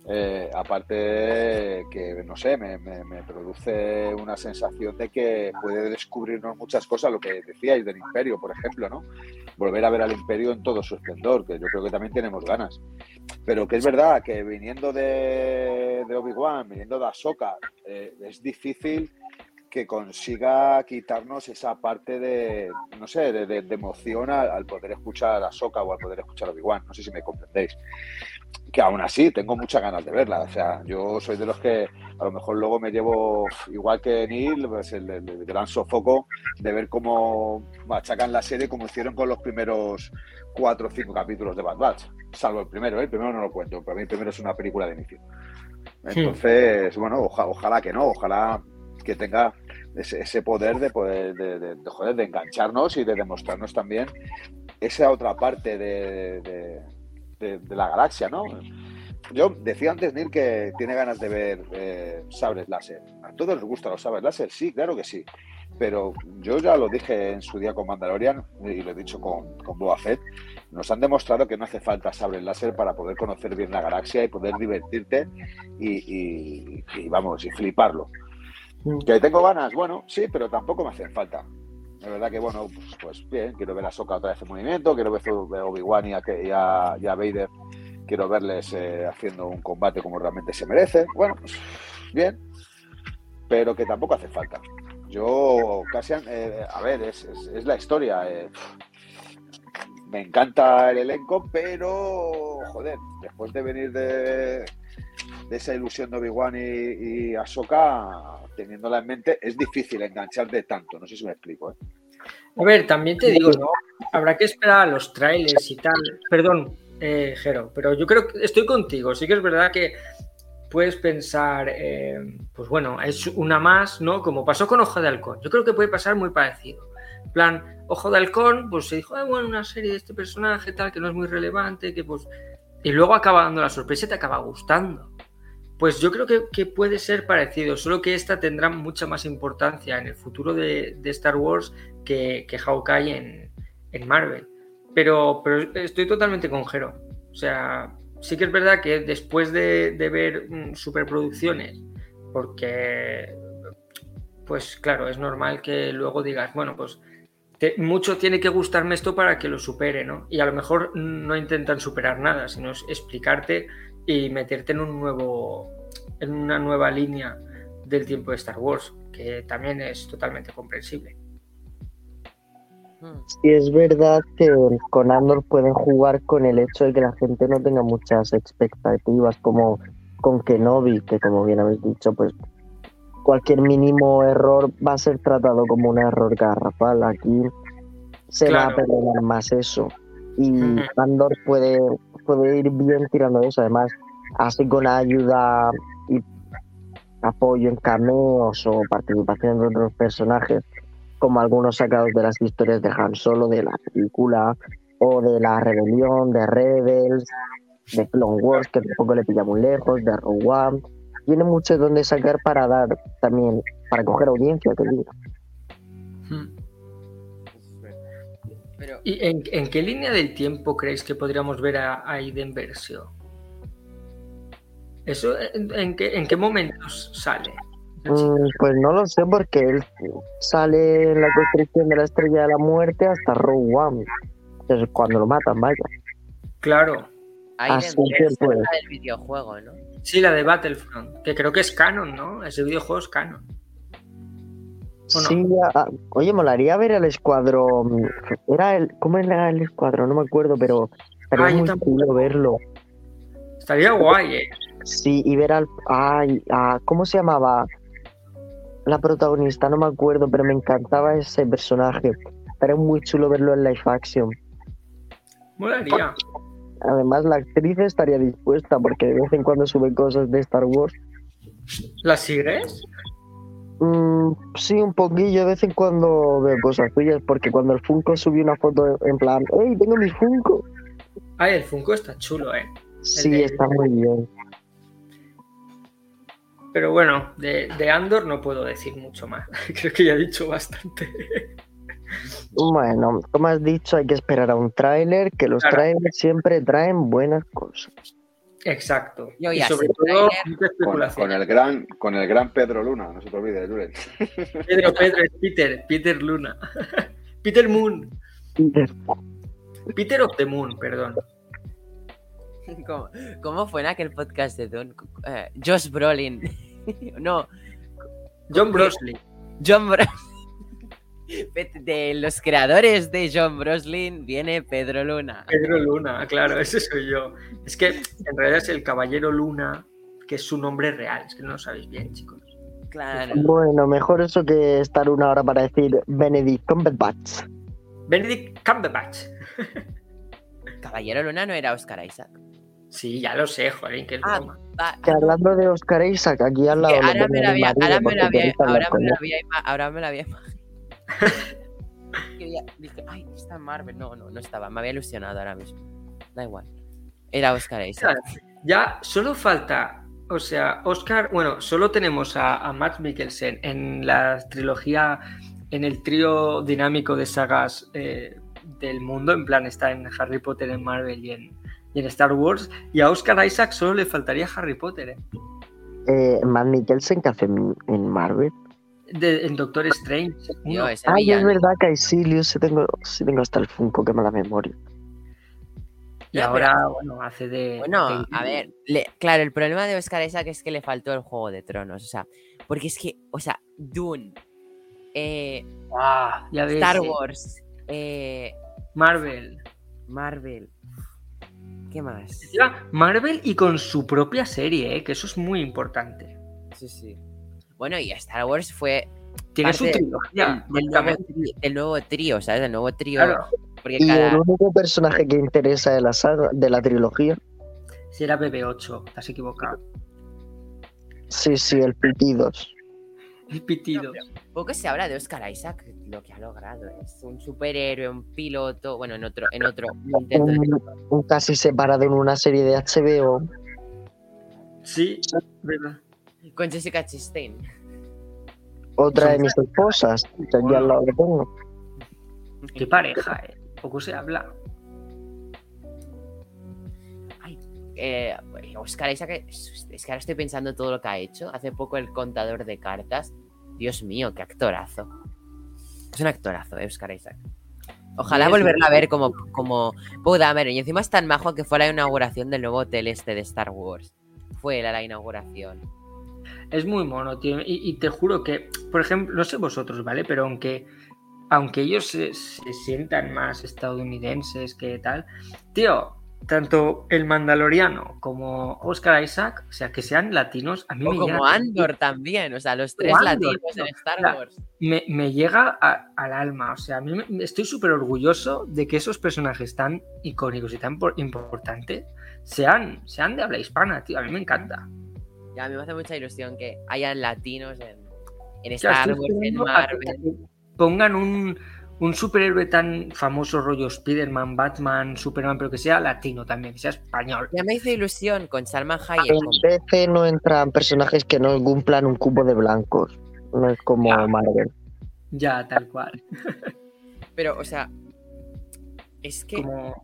Eh, aparte que, no sé, me, produce una sensación de que puede descubrirnos muchas cosas, lo que decíais del Imperio, por ejemplo, ¿no? Volver a ver al Imperio en todo su esplendor, que yo creo que también tenemos ganas. Pero que es verdad que viniendo de, Obi-Wan, viniendo de Ahsoka, eh, es difícil que consiga quitarnos esa parte de, no sé, de, de- emoción al, poder escuchar a Ahsoka o al poder escuchar Obi-Wan. No sé si me comprendéis. Que aún así tengo muchas ganas de verla. O sea, yo soy de los que a lo mejor luego me llevo, igual que Neil, pues el, el- el gran sofoco de ver cómo machacan la serie como hicieron con los primeros cuatro o cinco capítulos de Bad Batch. Salvo el primero, ¿eh? el primero no lo cuento. Para mí el primero es una película de inicio. Entonces, bueno, oja- ojalá que no, ojalá que tenga ese, ese poder de poder de, de- de, joder, de engancharnos y de demostrarnos también esa otra parte de, de- de- de la galaxia, ¿no? Yo decía antes, Neil, que tiene ganas de ver eh, sabres láser. ¿A todos les gustan los sabres láser? Sí, claro que sí. Pero yo ya lo dije en su día con Mandalorian y lo he dicho con, con Boba Fett. Nos han demostrado que no hace falta sables láser para poder conocer bien la galaxia y poder divertirte y, y- y, vamos, y fliparlo. ¿Que tengo ganas? Bueno, sí, pero tampoco me hacen falta. La verdad que, bueno, pues, bien, quiero ver a Soka otra vez en movimiento, quiero ver a Obi-Wan y a, y a- y Vader, quiero verles eh, haciendo un combate como realmente se merece. Bueno, pues bien, pero que tampoco hace falta. Yo, Cassian, eh, a ver, es, es- es la historia. eh, me encanta el elenco, pero, joder, después de venir de, de esa ilusión de Obi-Wan y, y Ahsoka, teniéndola en mente, es difícil engancharte tanto. No sé si me explico. ¿eh? A ver, también te digo, ¿no? Habrá que esperar a los trailers y tal. Perdón, eh, Jero, pero yo creo que estoy contigo. Sí que es verdad que puedes pensar, eh, pues bueno, es una más, ¿no? Como pasó con Ojo de Halcón. Yo creo que puede pasar muy parecido. Plan, Ojo de Halcón, pues se dijo, ah, bueno, una serie de este personaje, tal, que no es muy relevante, que pues. Y luego acaba dando la sorpresa y te acaba gustando. Pues yo creo que, puede ser parecido, solo que esta tendrá mucha más importancia en el futuro de, Star Wars que, que Hawkeye en, en Marvel. Pero, pero estoy totalmente con Jero. O sea, sí que es verdad que después de, de ver mm, superproducciones, porque pues claro, es normal que luego digas, bueno, pues te- mucho tiene que gustarme esto para que lo supere, ¿no? Y a lo mejor no intentan superar nada, sino es explicarte y meterte en un nuevo, en una nueva línea del tiempo de Star Wars, que también es totalmente comprensible. Hmm. Y es verdad que con Andor pueden jugar con el hecho de que la gente no tenga muchas expectativas, como con Kenobi, que como bien habéis dicho, pues cualquier mínimo error va a ser tratado como un error garrafal. Aquí se va a perdonar más eso. Y Ujú. Andor puede, puede ir bien tirando eso. Además, así con ayuda y apoyo en cameos o participación de otros personajes, como algunos sacados de las historias de Han Solo, de la película, o de la rebelión, de Rebels, de Clone Wars, que tampoco le pilla muy lejos, de Rogue One. Tiene mucho donde sacar para dar también, para coger audiencia, que diga. Pero ¿Y en, en qué línea del tiempo creéis que podríamos ver a Aiden Versio? ¿Eso en, en qué, en qué momentos sale? Mm, pues no lo sé, porque él sale en la construcción de la estrella de la muerte hasta Rogue One. que es cuando lo matan, vaya. Claro, Aiden Así Versio que, es pues. la del videojuego, ¿no? sí, la de Battlefront, que creo que es canon, ¿no? Ese videojuego es canon. Sí, oye, molaría ver el escuadrón. Era el, ¿Cómo era el escuadrón? No me acuerdo, pero pero Ah, muy chulo verlo. Estaría guay, ¿eh? Sí, y ver al. Ay, ah, ¿cómo se llamaba? La protagonista, no me acuerdo, pero me encantaba ese personaje. Era muy chulo verlo en live action. Molaría. Además, la actriz estaría dispuesta porque de vez en cuando sube cosas de Star Wars. ¿Las sigues? Mm, sí, un poquillo, de vez en cuando veo cosas suyas, porque cuando el Funko subió una foto en plan, ¡Ey, tengo mi Funko! Ay, el Funko está chulo, ¿eh? Sí, de- está muy bien. Pero bueno, de, de Andor no puedo decir mucho más. Creo que ya he dicho bastante. Bueno, como has dicho, hay que esperar a un tráiler, que los Claro. trailers siempre traen buenas cosas. Exacto. Yo y ya sobre todo, Con, especulación. con el gran, con el gran Pedro Luna, no se te olvide, Julen. Pedro, Pedro, es Peter, Peter Luna. Peter Moon. Peter of the Moon, perdón. ¿Cómo, cómo fue en aquel podcast de Don? Eh, Josh Brolin. no, John Brosley. John Brolin. De los creadores de John Broslin viene Pedro Luna. Pedro Luna, claro, ese soy yo. Es que en realidad es el Caballero Luna, que es su nombre real. Es que no lo sabéis bien, chicos. Claro. Bueno, mejor eso que estar una hora para decir Benedict Cumberbatch. Benedict Cumberbatch. Caballero Luna no era Oscar Isaac. Sí, ya lo sé, joder, que es Ah, broma. va- Que hablando de Oscar Isaac, aquí al lado. ahora, me la había, me había, ahora me la había imaginado. Que ya- dije, ay, está Marvel. No, no, no estaba. Me había ilusionado ahora mismo. Da igual. Era Oscar Isaac. Ya solo falta, o sea, Oscar, bueno, solo tenemos a, a Matt Mikkelsen en la trilogía, en el trío dinámico de sagas eh, del mundo, en plan está en Harry Potter, en Marvel y en, y en Star Wars, y a Oscar Isaac solo le faltaría Harry Potter, ¿eh? Eh, Matt Mikkelsen que hace en, en Marvel. De- en Doctor Strange. Tío, uno. ese Ay, es verdad que hay Silius, sí tengo, sí tengo hasta el Funko, que mala memoria. y Ya, ahora, bueno, hace de... Bueno, de- a ver, le- claro, el problema de Oscar Isaac es que le faltó el Juego de Tronos, o sea, porque es que, o sea, Dune, eh, Ah, ya ves, Star eh, Wars, eh, Marvel. Marvel, ¿qué más? Marvel y con su propia serie, ¿eh? que eso es muy importante. Sí, sí. Bueno, y Star Wars fue Tiene su trilogía. del, del nuevo, trío, ¿sabes? Del nuevo trío, Claro, porque Y cada... el único personaje que interesa de la saga, de la trilogía, si era BB8, te has equivocado. sí, sí, el Pitidos. El pitido. Poco se habla de Oscar Isaac, lo que ha logrado. Es un superhéroe, un piloto, bueno, en otro, en otro intento de- Un, un casi separado en una serie de HBO. Sí, verdad. Con Jessica Chastain. Otra de mis esposas, que aquí al lado tengo. Qué pareja, eh. Poco se habla. Eh, Oscar Isaac, es, que ahora estoy pensando todo lo que ha hecho. Hace poco el contador de cartas. Dios mío, qué actorazo. Es un actorazo, eh, Oscar Isaac. Ojalá es volverlo a ver como, como Poe Dameron. Y encima es tan majo que fue a la inauguración del nuevo hotel este de Star Wars. Fue él a la inauguración. Es muy mono, tío. Y, y te juro que, por ejemplo, no sé vosotros, ¿vale? Pero aunque, aunque ellos se, se sientan más estadounidenses que tal, tío, tanto el Mandaloriano como Oscar Isaac, o sea, que sean latinos, a mí O me como llega, Andor también. O sea, los tres Andor, latinos tío. en Star Wars. me, me llega a- al alma. O sea, a mí me- estoy súper orgulloso de que esos personajes tan icónicos y tan por- importantes sean, sean de habla hispana, tío. A mí me encanta. Y a mí me hace mucha ilusión que hayan latinos en, en Star Wars, en Marvel. pongan un, un superhéroe tan famoso rollo Spider-Man, Batman, Superman, pero que sea latino también, que sea español. Ya me hizo ilusión con Salma Hayek. En DC no entran personajes que no cumplan un cubo de blancos. No es como Ya. Marvel. Ya, tal cual. Pero, o sea, es que, Como,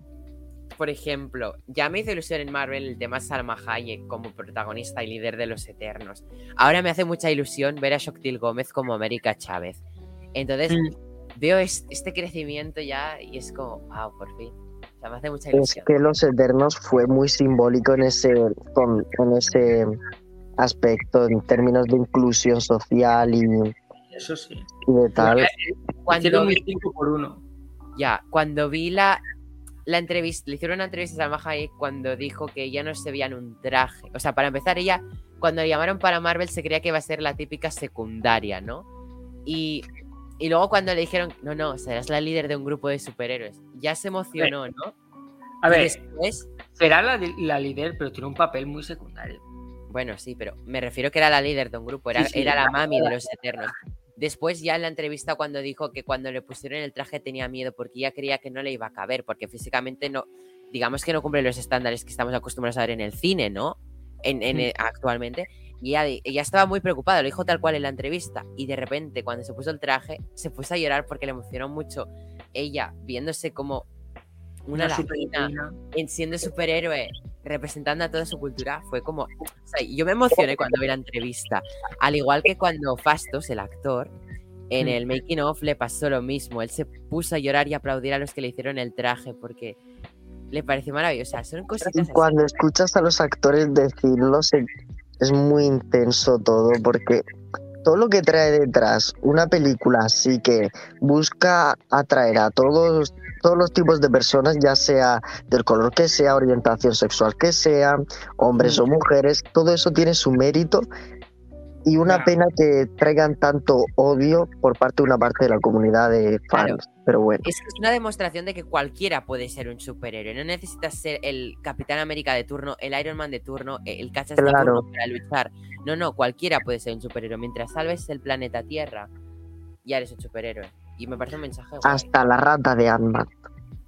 por ejemplo, ya me hizo ilusión en Marvel el tema Salma Hayek como protagonista y líder de los Eternos. Ahora me hace mucha ilusión ver a Shoktil Gómez como América Chávez. Entonces, Mm. veo es- este crecimiento ya y es como, wow, por fin. O sea, me hace mucha Es ilusión. que Los Eternos fue muy simbólico en ese, con- en ese aspecto, en términos de inclusión social y, eso sí. y de tal. Cuando vi- mi 5 por 1 Ya, cuando vi la, la entrevista, le hicieron una entrevista a Salma Hayek cuando dijo que ella no se veía en un traje. O sea, para empezar, ella, cuando le llamaron para Marvel, se creía que iba a ser la típica secundaria, ¿no? Y, y luego cuando le dijeron, no, no, serás la líder de un grupo de superhéroes, ya se emocionó, ¿no? A ver, después, será la, la líder, pero tiene un papel muy secundario. bueno, sí, pero me refiero que era la líder de un grupo, era, Sí, sí, era la mami de los Eternos. Después ya en la entrevista cuando dijo que cuando le pusieron el traje tenía miedo porque ella creía que no le iba a caber, porque físicamente no, digamos que no cumple los estándares que estamos acostumbrados a ver en el cine, ¿no? En, en, eh, actualmente. Y ella, ella estaba muy preocupada, lo dijo tal cual en la entrevista. Y de repente, cuando se puso el traje, se puso a llorar porque le emocionó mucho ella viéndose como una, latina superheroína. en siendo superhéroe, representando a toda su cultura, fue como. O sea, yo me emocioné cuando vi la entrevista. Al igual que cuando Fastos, el actor, en Mm. el making of le pasó lo mismo. Él se puso a llorar y aplaudir a los que le hicieron el traje porque le pareció maravilloso. O sea, son así. cuando escuchas a los actores decirlo, es muy intenso todo, porque todo lo que trae detrás una película así que busca atraer a todos, todos los tipos de personas, ya sea del color que sea, orientación sexual que sea, hombres o mujeres, todo eso tiene su mérito. Y una Claro. pena que traigan tanto odio por parte de una parte de la comunidad de fans. Claro. Pero bueno. Es una demostración de que cualquiera puede ser un superhéroe. No necesitas ser el Capitán América de turno, el Iron Man de turno, el Cachas de turno para luchar. No, no, cualquiera puede ser un superhéroe. Mientras salves el planeta Tierra, ya eres un superhéroe. Y me parece un mensaje guay. Hasta la rata de Ant-Man.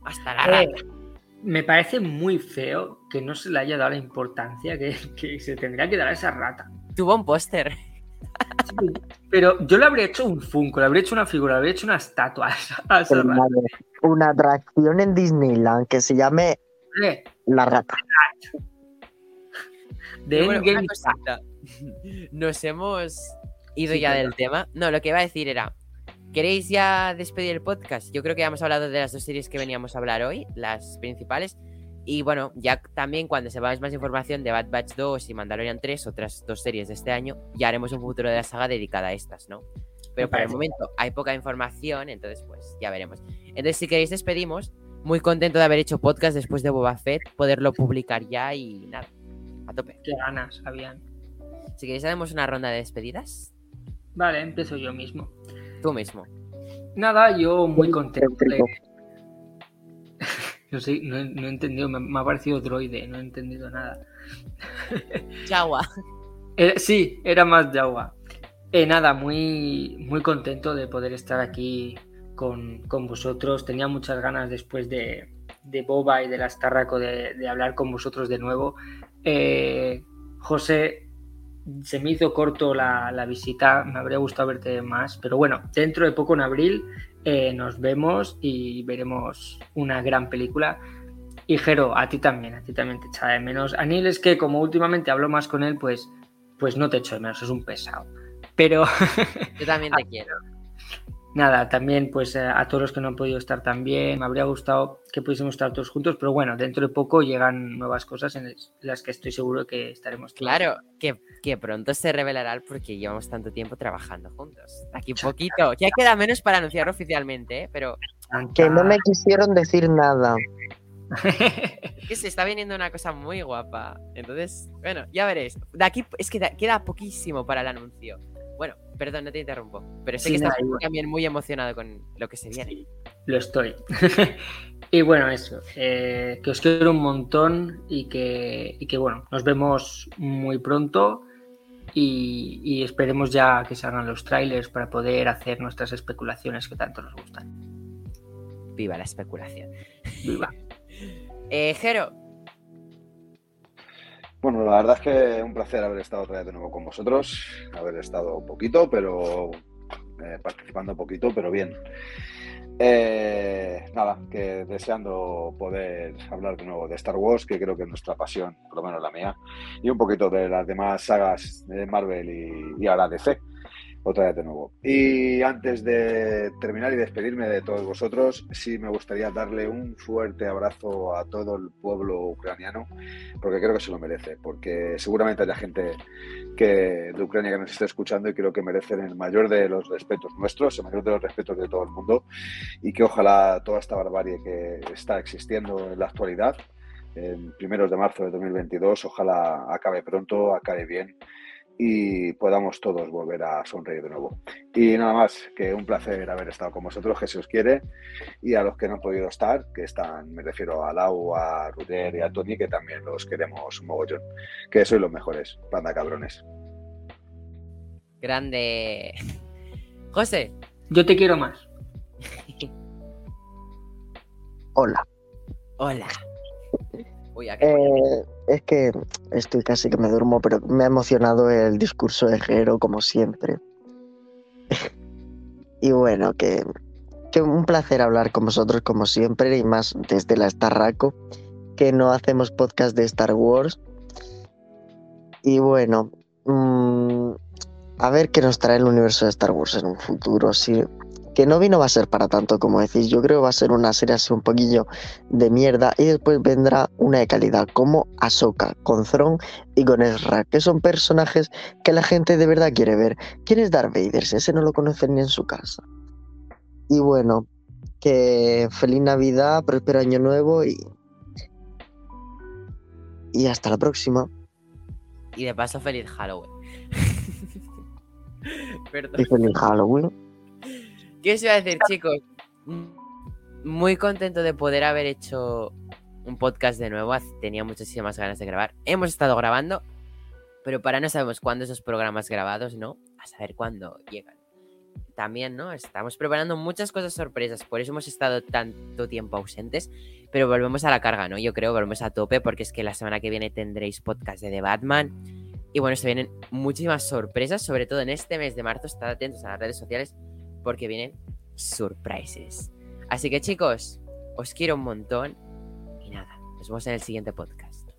Hasta la Eh, rata. me parece muy feo que no se le haya dado la importancia que, que se tendría que dar a esa rata. Tuvo un póster. Pero yo le habría hecho un Funko, le habría hecho una figura, le habría hecho una estatua a esa, rata. Una atracción en Disneyland que se llame Eh, La Rata. De bueno, Endgame. Nos hemos ido Sí, ya del tema. No, lo que iba a decir era. ¿Queréis ya despedir el podcast? Yo creo que ya hemos hablado de las dos series que veníamos a hablar hoy, las principales. Y bueno, ya también cuando sepamos más información de Bad Batch 2 y Mandalorian 3, otras dos series de este año, ya haremos un futuro de la saga dedicada a estas, ¿no? Pero por el momento hay poca información, entonces pues ya veremos. Entonces si queréis despedimos. Muy contento de haber hecho podcast después de Boba Fett, poderlo publicar ya y nada, a tope. qué ganas habían. Si queréis hacemos una ronda de despedidas, Vale, empiezo yo mismo. Tú mismo. Nada, yo muy contento de... No sé, no, he- no he entendido, me, me ha parecido droide, no he entendido nada. Chagua. Eh, sí, era más Jawa. Eh, nada, muy, muy contento de poder estar aquí con, con vosotros. Tenía muchas ganas después de, de Boba y de las Tarraco de, de hablar con vosotros de nuevo. Eh, José, se me hizo corto la, la visita, me habría gustado verte más, pero bueno, dentro de poco en abril eh, nos vemos y veremos una gran película. Y Jero, a ti también, a ti también te echaba de menos. A Neil es que como últimamente hablo más con él, pues, pues no te echo de menos, es un pesado. Pero Yo también te quiero. Nada, también pues eh, a todos los que no han podido estar también, me habría gustado que pudiésemos estar todos juntos, pero bueno, dentro de poco llegan nuevas cosas en las que estoy seguro que estaremos todos. Claro, que, que pronto se revelará porque llevamos tanto tiempo trabajando juntos. Aquí poquito. Ya queda menos para anunciarlo oficialmente, ¿eh? pero Que no me quisieron decir nada. es que se está viniendo una cosa muy guapa. Entonces, bueno, ya veréis. De aquí es que da- queda poquísimo para el anuncio. Bueno, perdón, no te interrumpo. Pero sé Sí, que estás igual. también muy emocionado con lo que se viene. Sí, lo estoy. y bueno, eso, eh, que os quiero un montón y que, y que bueno, nos vemos muy pronto y, y esperemos ya que salgan los trailers para poder hacer nuestras especulaciones que tanto nos gustan. Viva la especulación. Viva. Eh, Jero, Bueno, la verdad es que un placer haber estado otra vez de nuevo con vosotros, haber estado poquito, pero eh, participando poquito, pero bien. Eh, nada, que deseando poder hablar de nuevo de Star Wars, que creo que es nuestra pasión, por lo menos la mía, y un poquito de las demás sagas de Marvel y, y ahora DC, otra vez de nuevo. Y antes de terminar y despedirme de todos vosotros, sí me gustaría darle un fuerte abrazo a todo el pueblo ucraniano, porque creo que se lo merece, porque seguramente haya gente que, de Ucrania que nos esté escuchando y creo que merecen el mayor de los respetos nuestros, el mayor de los respetos de todo el mundo, y que ojalá toda esta barbarie que está existiendo en la actualidad, en primeros de marzo de 2022, ojalá acabe pronto, acabe bien y podamos todos volver a sonreír de nuevo. Y nada más, que un placer haber estado con vosotros, que se os quiere, y a los que no han podido estar, que están, me refiero a Lau, a Ruder y a Tony, que también los queremos un mogollón, que sois los mejores, panda cabrones. grande. José, Yo te quiero más. Hola. hola. Uy, ¿a qué? Eh, es que estoy casi que me duermo, pero me ha emocionado el discurso de Jero, como siempre. y bueno, que, que un placer hablar con vosotros, como siempre, y más desde la Starraco, que no hacemos podcast de Star Wars. Y bueno, mm, a ver qué nos trae el universo de Star Wars en un futuro. Sí, que no vino va a ser para tanto, como decís. Yo creo que va a ser una serie así un poquillo de mierda y después vendrá una de calidad como Ahsoka con Thrawn y con Ezra, que son personajes que la gente de verdad quiere ver. ¿Quién es Darth Vader? Si ese no lo conocen ni en su casa. Y bueno, que feliz Navidad, próspero año nuevo y y hasta la próxima. Y de paso, feliz Halloween. Perdón. Y feliz Halloween. ¿Qué os iba a decir, chicos? Muy contento de poder haber hecho un podcast de nuevo. Tenía muchísimas ganas de grabar. Hemos estado grabando, pero para no sabemos cuándo esos programas grabados, ¿no? A saber cuándo llegan. También, ¿no? Estamos preparando muchas cosas sorpresas, por eso hemos estado tanto tiempo ausentes, pero volvemos a la carga, ¿no? Yo creo, volvemos a tope, porque es que la semana que viene tendréis podcast de The Batman. Y bueno, se vienen muchísimas sorpresas, sobre todo en este mes de marzo. Estad atentos a las redes sociales porque vienen surprises. Así que chicos, os quiero un montón y nada, nos vemos en el siguiente podcast.